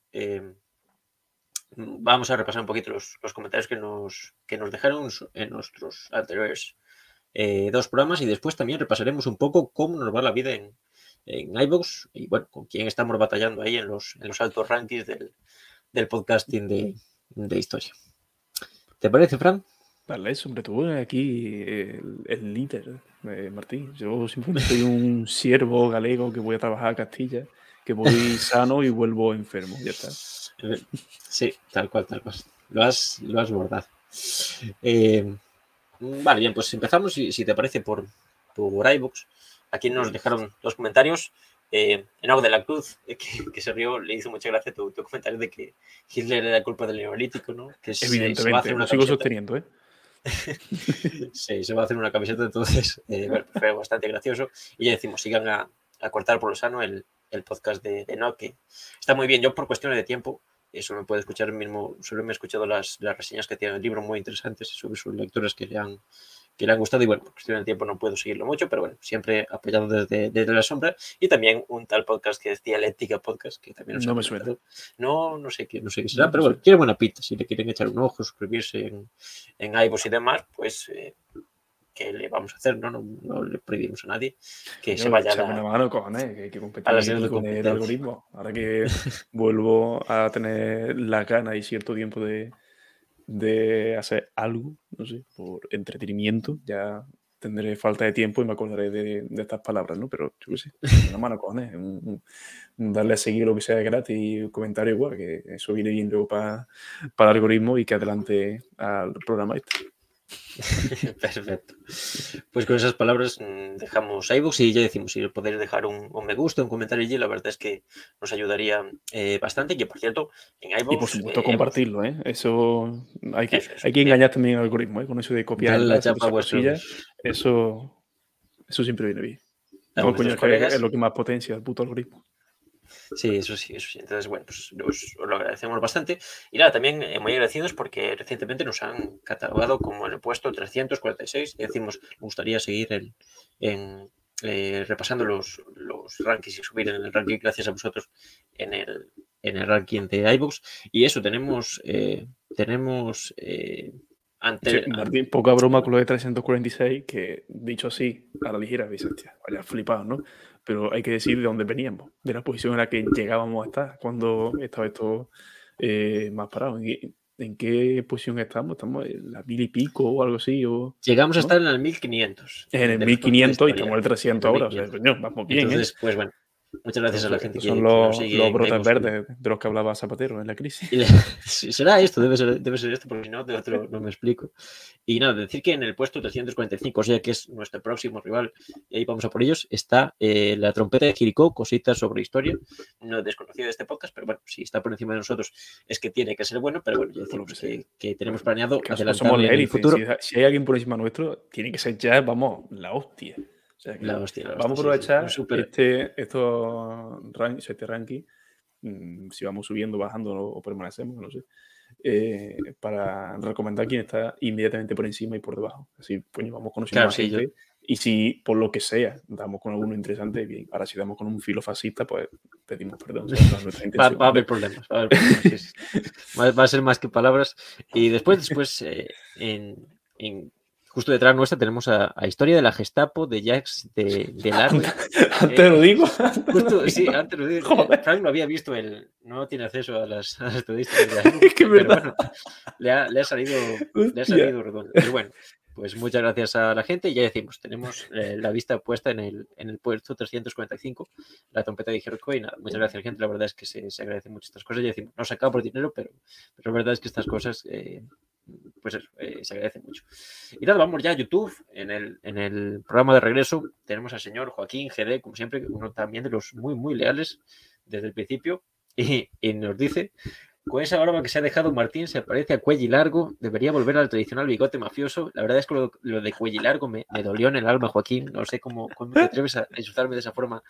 vamos a repasar un poquito los, comentarios que nos, que nos dejaron en nuestros anteriores dos programas y después también repasaremos un poco cómo nos va la vida en, en iVoox y bueno, con quién estamos batallando ahí en los, en los altos rankings del, del podcasting de, de historia. ¿Te parece, Fran? Vale, hombre, tú aquí el, líder, eh, Martín. Yo simplemente soy un siervo galego que voy a trabajar a Castilla, que voy sano y vuelvo enfermo. Ya está. Sí, tal cual, tal cual. Lo has, lo has bordado. Eh, vale, bien, pues empezamos, si, si te parece, por, por iBooks. Aquí nos dejaron dos comentarios. Eh, Enoch de la Cruz, que, se rió, le hizo mucha gracia tu, comentario de que Hitler era culpa del neolítico, ¿no? Que Evidentemente, lo sigo sosteniendo, ¿eh? sí, se va a hacer una camiseta, entonces eh, fue bastante gracioso. Y ya decimos, sigan a, cortar por lo sano el, el podcast de, de que está muy bien. Yo, por cuestiones de tiempo, eso me puede escuchar mismo, solo me he escuchado las, las reseñas que tiene el libro muy interesantes sobre sus lectores que le han que le ha gustado y bueno, por cuestión de tiempo no puedo seguirlo mucho, pero bueno, siempre apoyado desde, desde la sombra y también un tal podcast que es Dialéctica Podcast, que también no me suena. No, no sé qué, no sé qué será, pero bueno, tiene buena pinta, si le quieren echar un ojo, suscribirse en, en iVoox y demás, pues eh, ¿qué le vamos a hacer? No, no, no le prohibimos a nadie que se vaya a la, una mano, cojones, que hay que competir con el algoritmo. Ahora que vuelvo a tener la gana y cierto tiempo de, de hacer algo, no sé, por entretenimiento, ya tendré falta de tiempo y me acordaré de, estas palabras, ¿no? Pero yo qué sé, una mano cojones, darle a seguir lo que sea gratis y un comentario igual, que eso viene bien luego para el algoritmo y que adelante al programa este. Perfecto. Pues con esas palabras mm, dejamos iVoox y ya decimos, si podéis dejar un, me gusta, un comentario allí, la verdad es que nos ayudaría eh, bastante. Y por cierto, en iVoox... Y por supuesto compartirlo, ¿eh? Eso hay que, hay que engañar también al algoritmo, ¿eh? Con eso de copiar la chapa eso, eso siempre viene bien. es lo que más potencia el puto algoritmo. Sí, eso sí, eso sí. Entonces, bueno, pues os, lo agradecemos bastante. Y nada, también eh, muy agradecidos porque recientemente nos han catalogado como en el puesto 346 y decimos, me gustaría seguir en, eh, repasando los, los rankings y subir en el ranking gracias a vosotros en el, en el ranking de iVoox. Y eso, tenemos, eh, tenemos ante, poca broma con lo de 346, que dicho así, a la ligera, vaya flipado, ¿no? Pero hay que decir de dónde veníamos, de la posición en la que llegábamos a estar cuando estaba esto eh, más parado. ¿En, qué posición estamos? ¿Estamos en la mil y pico o algo así? O, Llegamos a estar en el 1500. En el 1500 y estamos en el 300 ahora. O sea, vamos bien. ¿eh? Entonces, pues bueno, Muchas gracias a la gente que Son los, los brotes verdes de los que hablaba Zapatero en la crisis. será esto, debe ser, debe ser esto, porque si no, de otro no me explico. Y nada, decir que en el puesto 345, o sea que es nuestro próximo rival, y ahí vamos a por ellos, está eh, la trompeta de Jericó, cositas sobre historia. No desconocido de este podcast, pero bueno, si está por encima de nosotros es que tiene que ser bueno, pero bueno, ya decimos que, que tenemos planeado adelantarle en el futuro. Si, hay alguien por encima nuestro, tiene que ser ya, vamos, la hostia vamos a aprovechar este, estos este ranking, mm, si vamos subiendo, bajando o permanecemos, no sé, eh, para recomendar quién está inmediatamente por encima y por debajo. Así pues vamos conociendo a gente. Y si por lo que sea damos con alguno interesante, bien. Ahora si damos con un filo fascista, pues pedimos perdón. va, a haber problemas. Va a, ser más que palabras. Y después, después eh, en, en justo detrás nuestra tenemos a, Historia de la Gestapo de Jacques de, de antes lo digo. sí, antes lo digo. Frank no había visto el. No tiene acceso a las, estadísticas de es que pero bueno, le ha, le ha salido, le ha salido redondo. Pero bueno, pues muchas gracias a la gente. Ya decimos, tenemos eh, la vista puesta en el, en el puesto 345, la trompeta de Jericho. Y nada, muchas gracias a la gente. La verdad es que se, se agradecen mucho estas cosas. Ya decimos, no sacado por dinero, pero, pero la verdad es que estas cosas eh, pues eh, se agradece mucho. Y nada, vamos ya a YouTube. En el, en el programa de regreso tenemos al señor Joaquín GD, como siempre, uno también de los muy, muy leales desde el principio. Y, nos dice, con esa barba que se ha dejado Martín se parece a cuello largo, debería volver al tradicional bigote mafioso. La verdad es que lo, de cuello largo me, dolió en el alma, Joaquín. No sé cómo, cómo te atreves a insultarme de esa forma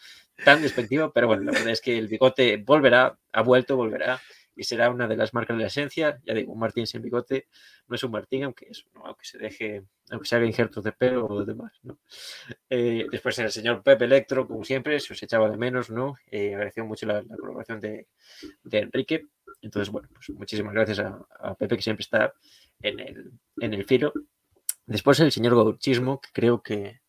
tan despectiva, pero bueno, la verdad es que el bigote volverá, ha vuelto, volverá y será una de las marcas de la esencia. Ya digo, un Martín sin bigote no es un Martín, aunque, eso, aunque se deje, aunque se haga injertos de pelo o demás. ¿no? Eh, después el señor Pepe Electro, como siempre, se os echaba de menos, ¿no? Eh, agradeció mucho la, colaboración de, Enrique. Entonces, bueno, pues muchísimas gracias a, Pepe, que siempre está en el, en el filo. Después el señor Gauchismo, que creo que,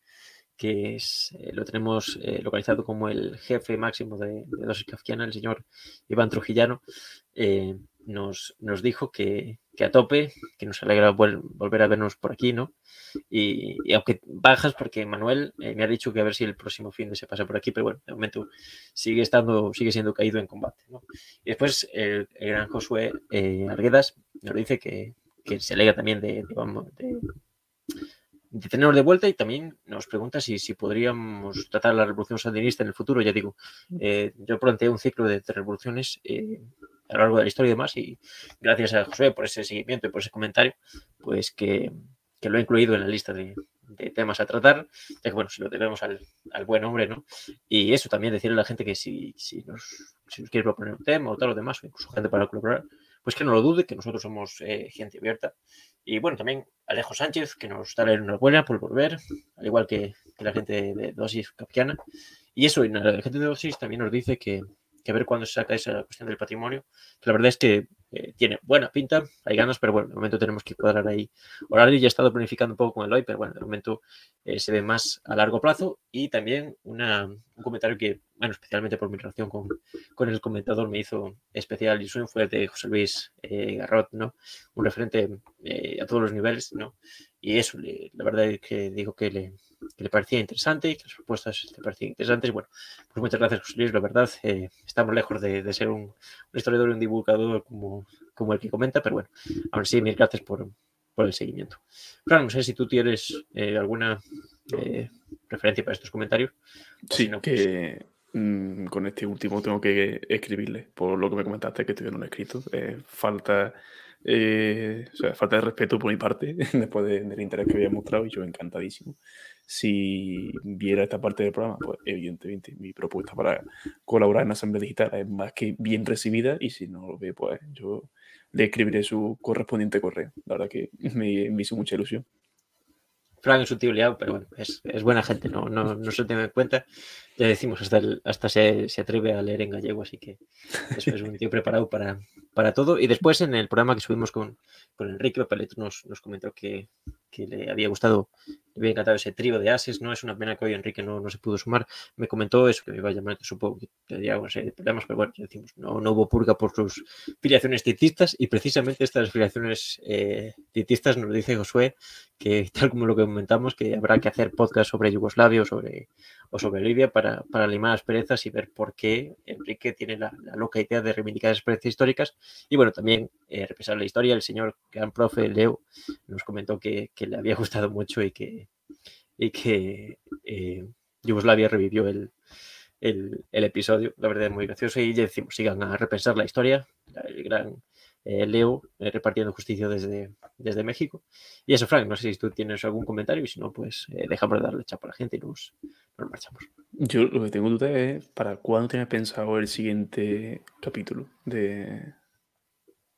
que es, eh, lo tenemos eh, localizado como el jefe máximo de, de dosis kafkiana, el señor Iván Trujillano, eh, nos, nos, dijo que, que, a tope, que nos alegra volver a vernos por aquí, ¿no? Y, aunque bajas, porque Manuel me ha dicho que a ver si el próximo fin de se pasa por aquí, pero bueno, de momento sigue estando, sigue siendo caído en combate, ¿no? Y después el, gran Josué Arguedas nos dice que, que se alegra también de, de de tenernos de vuelta y también nos pregunta si, si podríamos tratar la revolución sandinista en el futuro. Ya digo, eh, yo planteé un ciclo de, revoluciones eh, a lo largo de la historia y demás y gracias a José por ese seguimiento y por ese comentario, pues que, que lo he incluido en la lista de, temas a tratar, ya que bueno, si lo debemos al, al, buen hombre, ¿no? Y eso también decirle a la gente que si, si, nos, si nos quiere proponer un tema o tal o demás, o incluso gente para colaborar, pues que no lo dude, que nosotros somos eh, gente abierta. Y bueno, también Alejo Sánchez, que nos da la enhorabuena por volver, al igual que, la gente de Dosis Capquiana. Y eso, y la gente de Dosis también nos dice que, que ver cuándo se saca esa cuestión del patrimonio. La verdad es que eh, tiene buena pinta, hay ganas, pero bueno, de momento tenemos que cuadrar ahí horario. Ya he estado planificando un poco con el hoy, pero bueno, de momento eh, se ve más a largo plazo. Y también una, un comentario que bueno, especialmente por mi relación con, con el comentador, me hizo especial ilusión fue de José Luis eh, Garrot, ¿no? Un referente eh, a todos los niveles, ¿no? Y eso, la verdad es que digo que le, que le parecía interesante, que las propuestas le parecían interesantes. Bueno, pues muchas gracias, José Luis. La verdad, eh, estamos lejos de, de ser un, un, historiador y un divulgador como, como el que comenta, pero bueno, aún así, mil gracias por, por el seguimiento. Fran, no sé si tú tienes eh, alguna eh, referencia para estos comentarios. Sí, si no, pues... que mmm, con este último tengo que escribirle, por lo que me comentaste que estoy en un escrito. Eh, falta, eh, o sea, falta de respeto por mi parte, después de, del interés que había mostrado, y yo encantadísimo. Si viera esta parte del programa, pues evidentemente mi propuesta para colaborar en Asamblea Digital es más que bien recibida, y si no lo ve, pues yo le escribiré su correspondiente correo. La verdad que me, me hizo mucha ilusión. Frank es un tío liado, pero bueno, es, es buena gente, no, no, no, se tiene en cuenta. Ya decimos, hasta, el, hasta se, se, atreve a leer en gallego, así que es, es un tío preparado para, para, todo. Y después en el programa que subimos con, con Enrique Papelet nos, nos comentó que, que, le había gustado, le había encantado ese trío de ases, ¿no? Es una pena que hoy Enrique no, no se pudo sumar. Me comentó eso, que me iba a llamar, que supongo que tendría una serie de problemas, pero bueno, decimos, no, no hubo purga por sus filiaciones dietistas y precisamente estas filiaciones eh, dietistas nos dice Josué que tal como lo que comentamos, que habrá que hacer podcast sobre Yugoslavia o sobre, o sobre Libia para, para limar las perezas y ver por qué Enrique tiene la, loca idea de reivindicar esas perezas históricas. Y bueno, también eh, repasar la historia, el señor gran profe Leo nos comentó que, que le había gustado mucho y que, y que eh, Yugoslavia revivió el, el, el, episodio. La verdad es muy gracioso y decimos, sigan a repensar la historia. El gran eh, Leo eh, repartiendo justicia desde, desde México. Y eso, Frank, no sé si tú tienes algún comentario y si no, pues eh, dejamos de darle chapa a la gente y nos, nos, marchamos. Yo lo que tengo duda es para cuándo tienes pensado el siguiente capítulo de,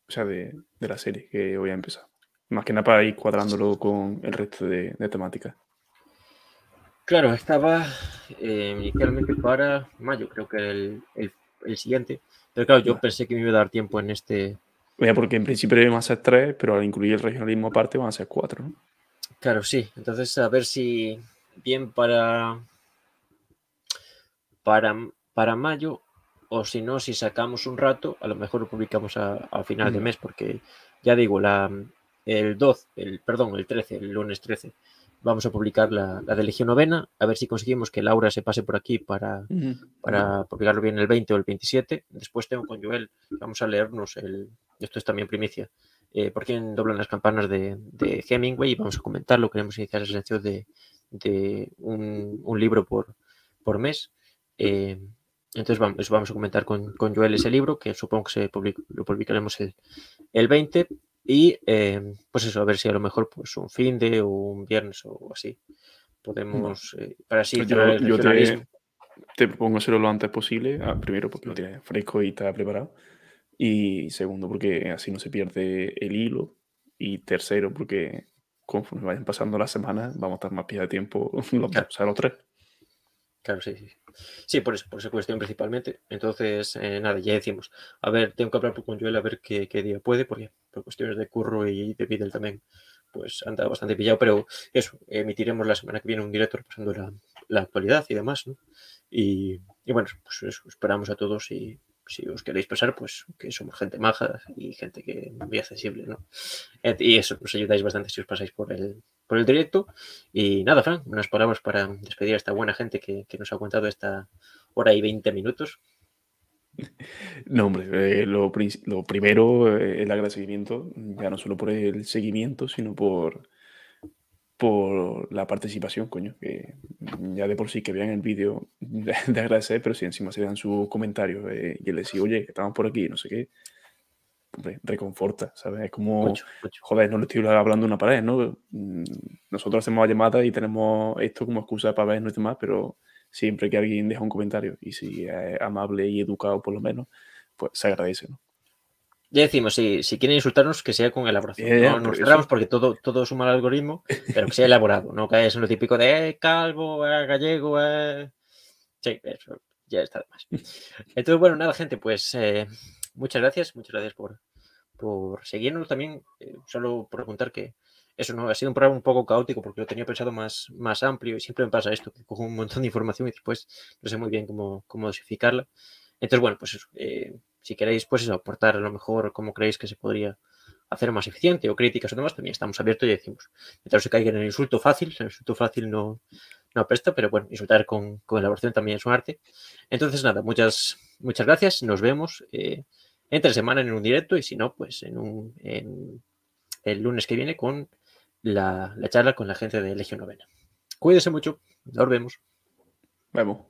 o sea, de, de la serie que voy a empezar. Más que nada para ir cuadrándolo con el resto de, de temáticas. Claro, estaba inicialmente para mayo, creo que el, el, el, siguiente. Pero claro, yo pensé que me iba a dar tiempo en este, Mira, porque en principio iban a ser tres, pero al incluir el regionalismo aparte van a ser cuatro, ¿no? Claro, sí. Entonces, a ver si bien para, para, para mayo o si no, si sacamos un rato, a lo mejor lo publicamos a, a final mm. de mes, porque ya digo, la, el 12, el, perdón, el 13, el lunes 13, vamos a publicar la, la, de Legión Novena, a ver si conseguimos que Laura se pase por aquí para, uh -huh. para publicarlo bien el 20 o el 27. Después tengo con Joel, vamos a leernos el, esto es también primicia, eh, por quién doblan las campanas de, de, Hemingway y vamos a comentarlo. Queremos iniciar esa sección de, de un, un, libro por, por mes. Eh, entonces vamos, vamos, a comentar con, con, Joel ese libro, que supongo que se public, lo publicaremos el, el 20. Y eh, pues eso, a ver si a lo mejor pues un fin de o un viernes o así podemos, eh, para así pues yo, yo te, te, propongo hacerlo lo antes posible, ah, primero porque lo tienes fresco y está preparado, y segundo, porque así no se pierde el hilo. Y tercero, porque conforme vayan pasando las semanas, vamos a estar más pie de tiempo los, claro. o sea, los tres. Claro, sí, sí. Sí, por, eso, por esa cuestión principalmente. Entonces, eh, nada, ya decimos. A ver, tengo que hablar con Joel a ver qué, día puede, porque por cuestiones de curro y de Videl también, pues anda bastante pillado, pero eso, emitiremos la semana que viene un directo repasando la, la actualidad y demás, ¿no? Y, y bueno, pues eso, esperamos a todos y si os queréis pasar, pues que somos gente maja y gente que muy accesible, ¿no? Y eso, nos ayudáis bastante si os pasáis por el, por el directo. Y nada, Fran, unas palabras para despedir a esta buena gente que, que nos ha contado esta hora y 20 minutos. No, hombre, eh, lo, lo, primero, eh, el agradecimiento, ya no solo por el seguimiento, sino por, por la participación, coño, que ya de por sí que vean el vídeo de, de, agradecer, pero si encima se dan sus comentarios eh, y él decía, oye, que estamos por aquí, no sé qué, hombre, reconforta, ¿sabes? Es como, mucho. joder, no le estoy hablando a una pared, ¿no? Mm, nosotros hacemos llamadas y tenemos esto como excusa para vernos y demás, pero siempre que alguien deja un comentario y si es amable y educado por lo menos, pues se agradece, ¿no? Ya decimos, si, si quieren insultarnos, que sea con elaboración. Yeah, no nos cerramos porque todo, todo suma al algoritmo, pero que sea elaborado, no que es lo típico de eh, calvo, eh, gallego, eh... Sí, eso ya está de más. Entonces, bueno, nada, gente, pues eh, muchas gracias, muchas gracias por, por seguirnos también. Solo por preguntar que eso no, ha sido un programa un poco caótico porque lo tenía pensado más, más amplio y siempre me pasa esto, que cojo un montón de información y después no sé muy bien cómo, cómo dosificarla. Entonces, bueno, pues eso, si queréis, pues eso, aportar a lo mejor cómo creéis que se podría hacer más eficiente o críticas o demás, también estamos abiertos y decimos, mientras se caiga en el insulto fácil, el insulto fácil no, no apresta, pero bueno, insultar con, con elaboración también es un arte. Entonces, nada, muchas, muchas gracias, nos vemos eh, entre semana en un directo y si no, pues en, un, el lunes que viene con la, la charla con la gente de Legión Novena. Cuídense mucho, nos vemos. Vemos.